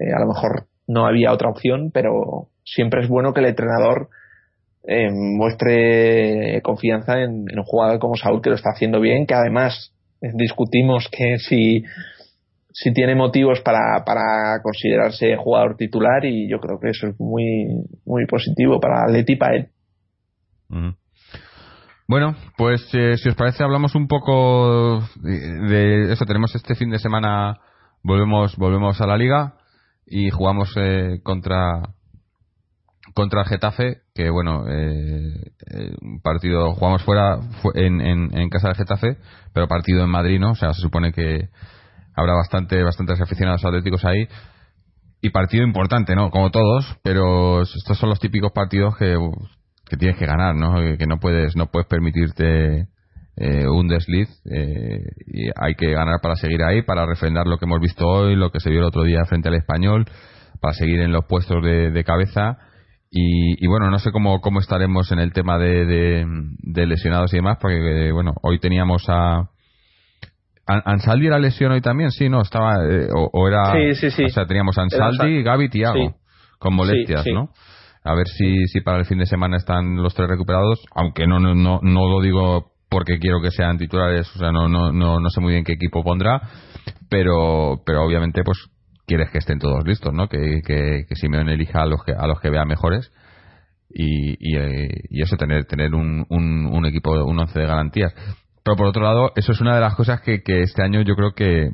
eh, a lo mejor no había otra opción, pero siempre es bueno que el entrenador eh, muestre confianza en, un jugador como Saúl que lo está haciendo bien, que además discutimos que si, si tiene motivos para, para considerarse jugador titular y yo creo que eso es muy, muy positivo para Leti para él. Bueno, pues eh, si os parece hablamos un poco de, de, eso. Tenemos este fin de semana, volvemos, volvemos a la liga y jugamos eh, contra contra el Getafe, que bueno, eh, eh, un partido jugamos fuera en, en, casa del Getafe, pero partido en Madrid, ¿no? O sea, se supone que habrá bastante bastantes aficionados atléticos ahí y partido importante, ¿no? Como todos, pero estos son los típicos partidos que, que tienes que ganar, ¿no? Que no puedes no puedes permitirte eh, un desliz eh, y hay que ganar para seguir ahí, para refrendar lo que hemos visto hoy, lo que se vio el otro día frente al español, para seguir en los puestos de, cabeza. Y, bueno, no sé cómo, cómo estaremos en el tema de, de, lesionados y demás, porque bueno, hoy teníamos a. ¿Ansaldi era lesión hoy también? Sí, no, estaba. Eh, o, era. Sí, sí, sí. O sea, teníamos Ansaldi, Gaby y Tiago, con molestias, ¿no? A ver si, si para el fin de semana están los tres recuperados, aunque no, no, no, no lo digo porque quiero que sean titulares, o sea, no, no, no, no sé muy bien qué equipo pondrá, pero, pero obviamente pues quieres que estén todos listos, ¿no? Que, que, que Simeone elija a los que, a los que vea mejores y, eh, y eso, tener, tener un, un, un, equipo, un once de garantías. Pero por otro lado, eso es una de las cosas que, que este año yo creo que,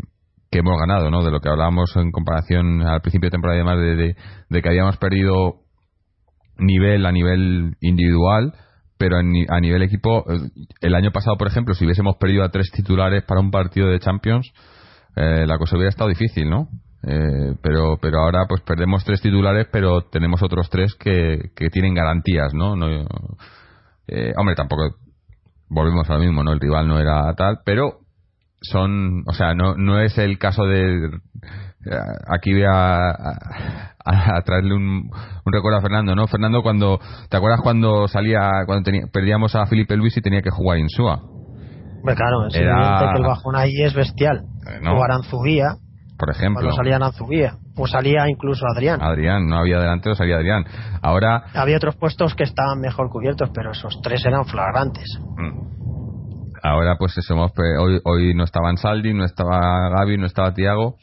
que hemos ganado, ¿no? De lo que hablábamos en comparación al principio de temporada y demás, de, de, que habíamos perdido nivel a nivel individual pero a nivel equipo, eh, el año pasado, por ejemplo, si hubiésemos perdido a tres titulares para un partido de Champions, eh, la cosa hubiera estado difícil, ¿no? Eh, pero pero ahora pues perdemos tres titulares, pero tenemos otros tres que, que tienen garantías, ¿no? no hombre, tampoco volvemos a lo mismo, ¿no? El rival no era tal, pero son, o sea, no, no es el caso de aquí voy a, a, traerle un, un, recuerdo a Fernando, ¿no? Fernando, cuando ¿te acuerdas cuando salía, cuando tenía, perdíamos a Felipe Luis y tenía que jugar Insúa? Claro, es Era... que el bajón ahí es bestial. Eh, no. O Aranzubía. Por ejemplo. Cuando salía Aranzubía. Pues salía incluso Adrián. Adrián, no había delantero, salía Adrián. Ahora. Había otros puestos que estaban mejor cubiertos, pero esos tres eran flagrantes. Mm. Ahora, pues eso, hoy, hoy no estaban Saldi, no estaba Gaby, no estaba Tiago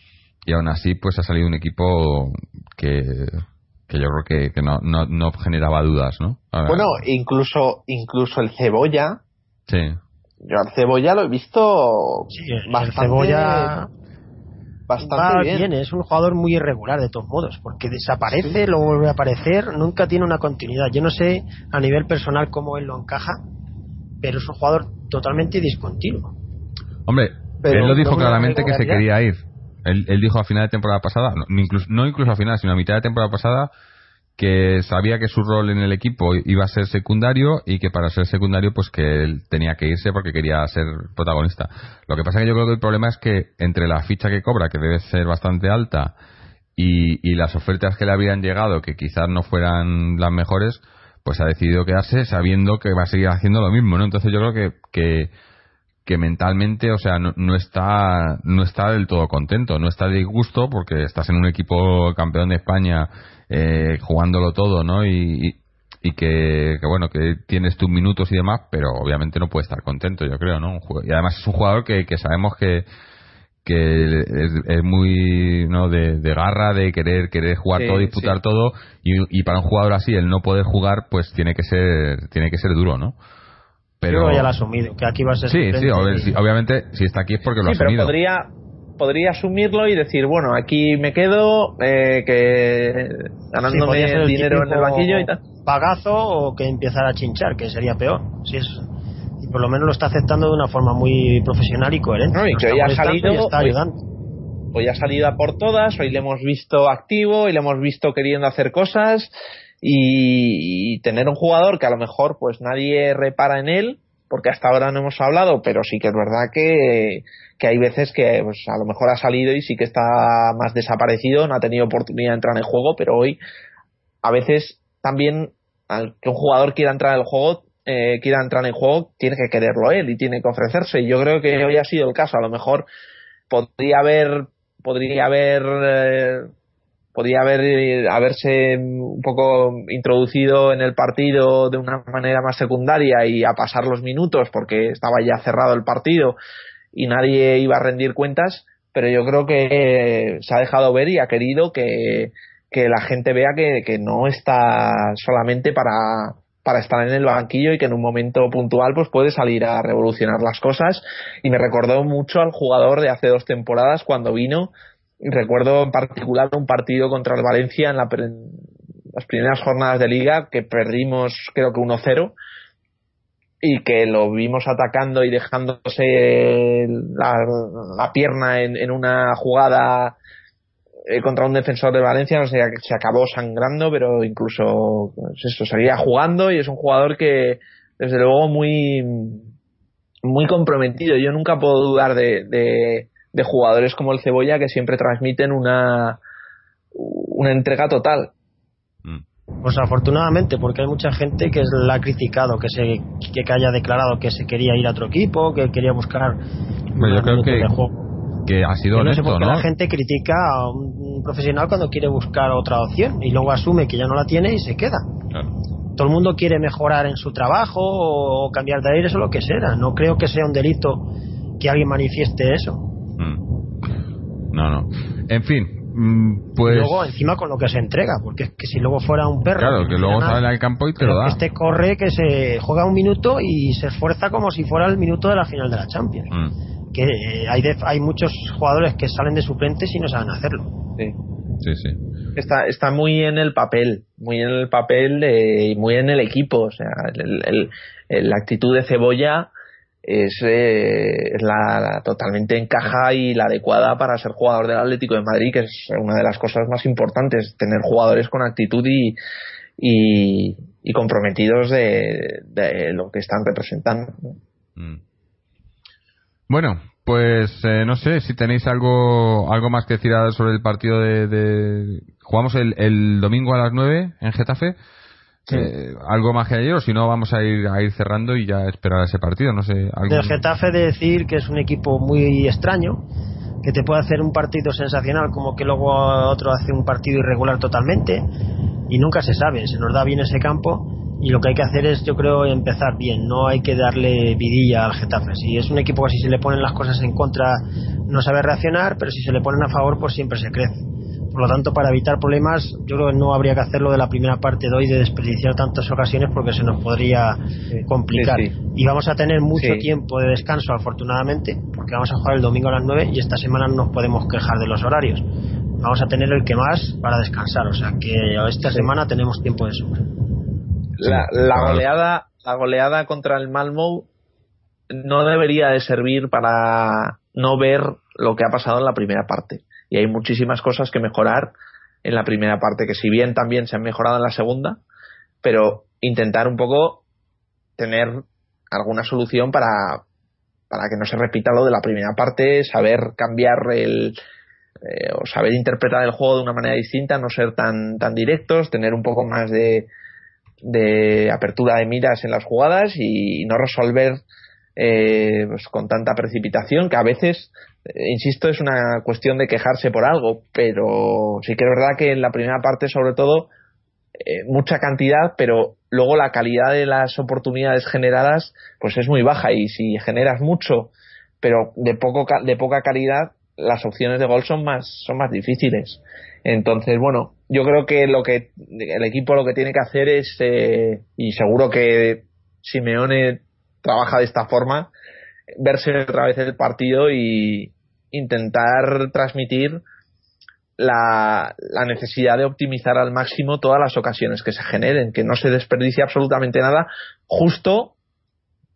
y aún así pues ha salido un equipo que, que yo creo que, no, no, no, generaba dudas, ¿no? bueno, incluso incluso el Cebolla. Sí. Yo al Cebolla lo he visto sí, bastante, Cebolla bastante bien. Es un jugador muy irregular de todos modos, porque desaparece, sí. luego vuelve a aparecer, nunca tiene una continuidad. Yo no sé a nivel personal cómo él lo encaja, pero es un jugador totalmente discontinuo. Hombre, pero él lo dijo claramente que se quería ir. Él, dijo a final de temporada pasada, no incluso, no incluso a final, sino a mitad de temporada pasada, que sabía que su rol en el equipo iba a ser secundario y que para ser secundario pues que él tenía que irse porque quería ser protagonista. Lo que pasa que yo creo que el problema es que entre la ficha que cobra, que debe ser bastante alta, y, y las ofertas que le habían llegado, que quizás no fueran las mejores, pues ha decidido quedarse sabiendo que va a seguir haciendo lo mismo, ¿no? Entonces yo creo que, que que mentalmente, o sea, no, no, está no está del todo contento, no está de gusto porque estás en un equipo campeón de España eh, jugándolo todo, ¿no? Y, y que, que, bueno, que tienes tus minutos y demás, pero obviamente no puede estar contento, yo creo, ¿no? Y además es un jugador que, que sabemos que, que es, muy no de, garra de querer querer jugar todo disputar todo y, para un jugador así el no poder jugar pues tiene que ser tiene que ser duro no pero ya lo ha asumido que aquí va a ser sí sí, obviamente si está aquí es porque lo ha asumido pero podría podría asumirlo y decir bueno aquí me quedo eh, que ganándome dinero en el banquillo y tal pagazo o que empezar a chinchar que sería peor si es por lo menos lo está aceptando de una forma muy profesional y coherente. y que hoy ha salido, hoy, ha salido a por todas, hoy le hemos visto activo y le hemos visto queriendo hacer cosas y, tener un jugador que a lo mejor pues nadie repara en él, porque hasta ahora no hemos hablado, pero sí que es verdad que, que hay veces que pues, a lo mejor ha salido y sí que está más desaparecido, no ha tenido oportunidad de entrar en juego, pero hoy a veces también al que un jugador quiera entrar en el juego eh, quiera entrar en juego, tiene que quererlo él y tiene que ofrecerse. Y yo creo que hoy ha sido el caso. A lo mejor podría haber, podría haber, eh, podría haber, eh, haberse un poco introducido en el partido de una manera más secundaria y a pasar los minutos porque estaba ya cerrado el partido y nadie iba a rendir cuentas. Pero yo creo que se ha dejado ver y ha querido que, que la gente vea que, que no está solamente para para estar en el banquillo y que en un momento puntual pues puede salir a revolucionar las cosas y me recordó mucho al jugador de hace dos temporadas cuando vino recuerdo en particular un partido contra el Valencia en, la, las primeras jornadas de liga que perdimos creo que 1-0 y que lo vimos atacando y dejándose la, pierna en, una jugada eh, contra un defensor de Valencia, no sé, se acabó sangrando, pero incluso pues eso, seguía jugando y es un jugador que, desde luego, muy, muy comprometido. Yo nunca puedo dudar de, jugadores como el Cebolla que siempre transmiten una, una entrega total. Mm. Pues afortunadamente, porque hay mucha gente que la ha criticado, que se que haya declarado que se quería ir a otro equipo, que quería buscar pues yo creo que, de juego que ha sido no sé por qué la gente critica a un profesional cuando quiere buscar otra opción y luego asume que ya no la tiene y se queda. Todo el mundo quiere mejorar en su trabajo o cambiar de aire o lo que sea. No creo que sea un delito que alguien manifieste eso. Mm. No, no. En fin, mm, pues. Y luego encima con lo que se entrega, porque es que si luego fuera un perro. Claro, que luego sale al campo y te lo da. Este corre, que se juega un minuto y se esfuerza como si fuera el minuto de la final de la Champions. Mm que eh, hay, hay muchos jugadores que salen de suplentes y no saben hacerlo. Sí, sí, sí. Está, está muy en el papel, muy en el papel y muy en el equipo. O sea, el, la actitud de Cebolla es, eh, la, totalmente encaja y la adecuada para ser jugador del Atlético de Madrid, que es una de las cosas más importantes, tener jugadores con actitud y, y, comprometidos de, de, lo que están representando. Mm. Bueno, pues eh, no sé si tenéis algo algo más que decir sobre el partido de, jugamos el, el, domingo a las 9 en Getafe. Eh, algo más que ayer o si no vamos a ir a ir cerrando y ya esperar a ese partido no sé algo... del Getafe de decir que es un equipo muy extraño que te puede hacer un partido sensacional como que luego otro hace un partido irregular totalmente y nunca se sabe se nos da bien ese campo y lo que hay que hacer es, yo creo, empezar bien. No hay que darle vidilla al Getafe. Si es un equipo que si se le ponen las cosas en contra no sabe reaccionar, pero si se le ponen a favor, pues siempre se crece. Por lo tanto, para evitar problemas, yo creo que no habría que hacerlo de la primera parte de hoy, de desperdiciar tantas ocasiones, porque se nos podría complicar. Y vamos a tener mucho tiempo de descanso, afortunadamente, porque vamos a jugar el domingo a las 9 y esta semana no nos podemos quejar de los horarios. Vamos a tener el que más para descansar, o sea que esta semana tenemos tiempo de sobra. La, goleada la goleada contra el Malmo no debería de servir para no ver lo que ha pasado en la primera parte y hay muchísimas cosas que mejorar en la primera parte que si bien también se han mejorado en la segunda pero intentar un poco tener alguna solución para para que no se repita lo de la primera parte saber cambiar el eh, o saber interpretar el juego de una manera distinta no ser tan tan directos tener un poco más de de apertura de miras en las jugadas y no resolver eh, pues con tanta precipitación que a veces insisto es una cuestión de quejarse por algo pero sí que es verdad que en la primera parte sobre todo eh, mucha cantidad pero luego la calidad de las oportunidades generadas pues es muy baja y si generas mucho pero de poco de poca calidad las opciones de gol son más, son más difíciles. Entonces, bueno, yo creo que lo que el equipo lo que tiene que hacer es, eh, y seguro que Simeone trabaja de esta forma, verse otra vez el partido y intentar transmitir la, la, necesidad de optimizar al máximo todas las ocasiones que se generen, que no se desperdicie absolutamente nada, justo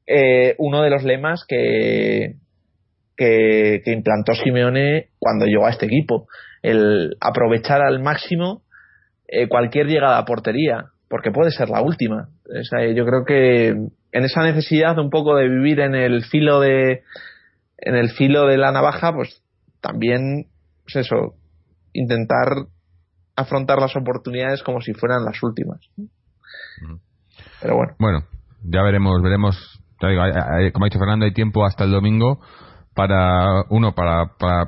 eh, uno de los lemas que, que, implantó Simeone cuando llegó a este equipo, el aprovechar al máximo eh, cualquier llegada a portería, porque puede ser la última. O yo creo que en esa necesidad un poco de vivir en el filo de en el filo de la navaja, pues también pues eso, intentar afrontar las oportunidades como si fueran las últimas. Pero bueno. Bueno, ya veremos, veremos. Como ha dicho Fernando, hay tiempo hasta el domingo para, uno, para, para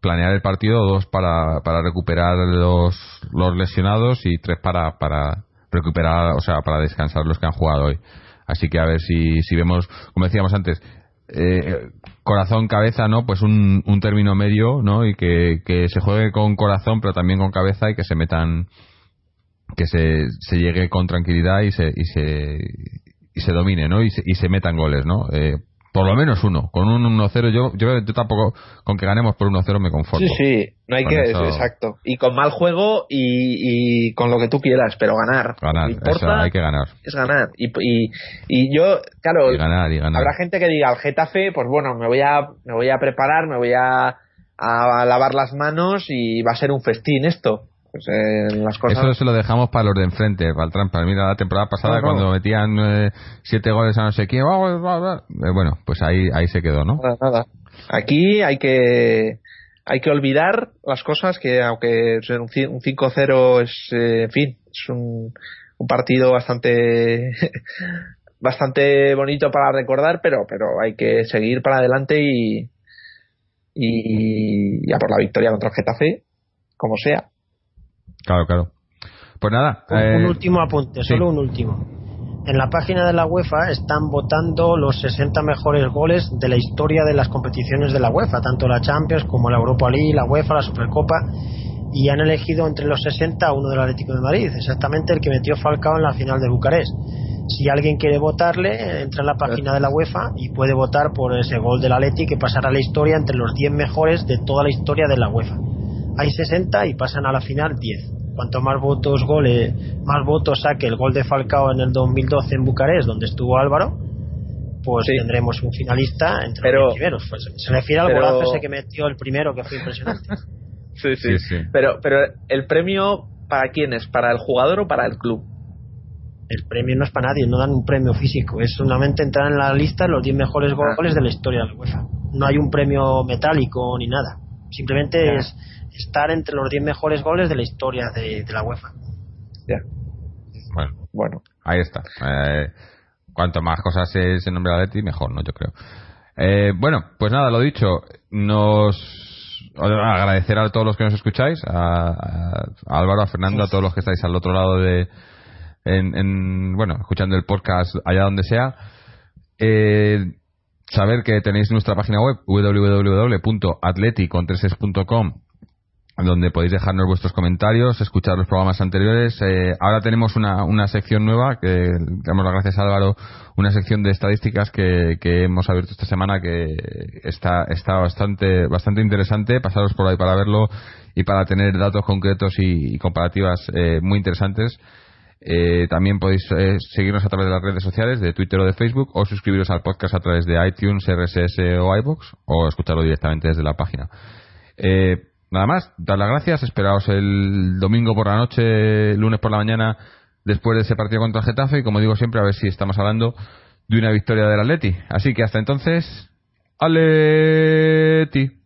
planear el partido, dos, para, para recuperar los, los lesionados y tres, para, para recuperar, o sea, para descansar los que han jugado hoy. Así que a ver si, si vemos, como decíamos antes, eh, corazón cabeza no pues un, un término medio no y que, que, se juegue con corazón pero también con cabeza y que se metan que se, se llegue con tranquilidad y se y se y se domine no y se, y se metan goles no eh, por lo menos uno. Con un 1-0 yo, yo, yo, tampoco, con que ganemos por 1-0 me conforto. Sí, sí, no hay que, eso... exacto. Y con mal juego y, y, con lo que tú quieras, pero ganar. Ganar, importa, hay que ganar. Es ganar. Y, y, y yo, claro, y ganar, y ganar. habrá gente que diga al Getafe, pues bueno, me voy a, me voy a preparar, me voy a, a lavar las manos y va a ser un festín esto. Pues, eh, las cosas... Eso se lo dejamos para los de enfrente, para el trampa. Mira, la temporada pasada, no, no. cuando metían eh, siete goles a no sé quién, eh, bueno, pues ahí, ahí se quedó, ¿no? Nada, nada. Aquí hay que hay que olvidar las cosas que aunque un 5-0 es en fin es un, un partido bastante bastante bonito para recordar pero pero hay que seguir para adelante y y ya por la victoria contra el Getafe como sea Claro, claro. Pues nada. Un, eh, un último apunte, solo sí. un último. En la página de la UEFA están votando los 60 mejores goles de la historia de las competiciones de la UEFA, tanto la Champions como la Europa League, la UEFA, la Supercopa, y han elegido entre los 60 a uno del Atlético de Madrid, exactamente el que metió Falcao en la final de Bucarest. Si alguien quiere votarle, entra en la página de la UEFA y puede votar por ese gol del Atleti que pasará a la historia entre los 10 mejores de toda la historia de la UEFA hay 60 y pasan a la final 10. Cuanto más votos gole, más votos saque el gol de Falcao en el 2012 en Bucarest, donde estuvo Álvaro, pues sí. tendremos un finalista entre pero, los primeros. Pues se refiere al pero, golazo ese que metió el primero, que fue impresionante. sí, sí, sí, sí. Pero, pero el premio, ¿para quién es? ¿Para el jugador o para el club? El premio no es para nadie, no dan un premio físico, es solamente entrar en la lista los 10 mejores goles ah. de la historia de la UEFA. No hay un premio metálico ni nada. Simplemente ah. es estar entre los 10 mejores goles de la historia de, de la UEFA. Ya. Bueno, bueno. Ahí está. Eh, cuanto más cosas se, se nombre a Leti, mejor, ¿no? Yo creo. Eh, bueno, pues nada, lo dicho. Nos agradecer a todos los que nos escucháis, a, a Álvaro, a Fernando, a todos los que estáis al otro lado de, en, en bueno, escuchando el podcast allá donde sea. Eh, saber que tenéis nuestra página web www.atleticontreses.com donde podéis dejarnos vuestros comentarios, escuchar los programas anteriores. Eh, ahora tenemos una, una sección nueva, que damos las gracias a Álvaro, una sección de estadísticas que, que hemos abierto esta semana que está, está bastante, bastante interesante. Pasaros por ahí para verlo y para tener datos concretos y, comparativas eh, muy interesantes. Eh, también podéis seguirnos a través de las redes sociales, de Twitter o de Facebook, o suscribiros al podcast a través de iTunes, RSS o iBox, o escucharlo directamente desde la página. Nada más, dar las gracias, esperaos el domingo por la noche, lunes por la mañana, después de ese partido contra el Getafe, y como digo siempre, a ver si estamos hablando de una victoria del Atleti. Así que hasta entonces, Atleti.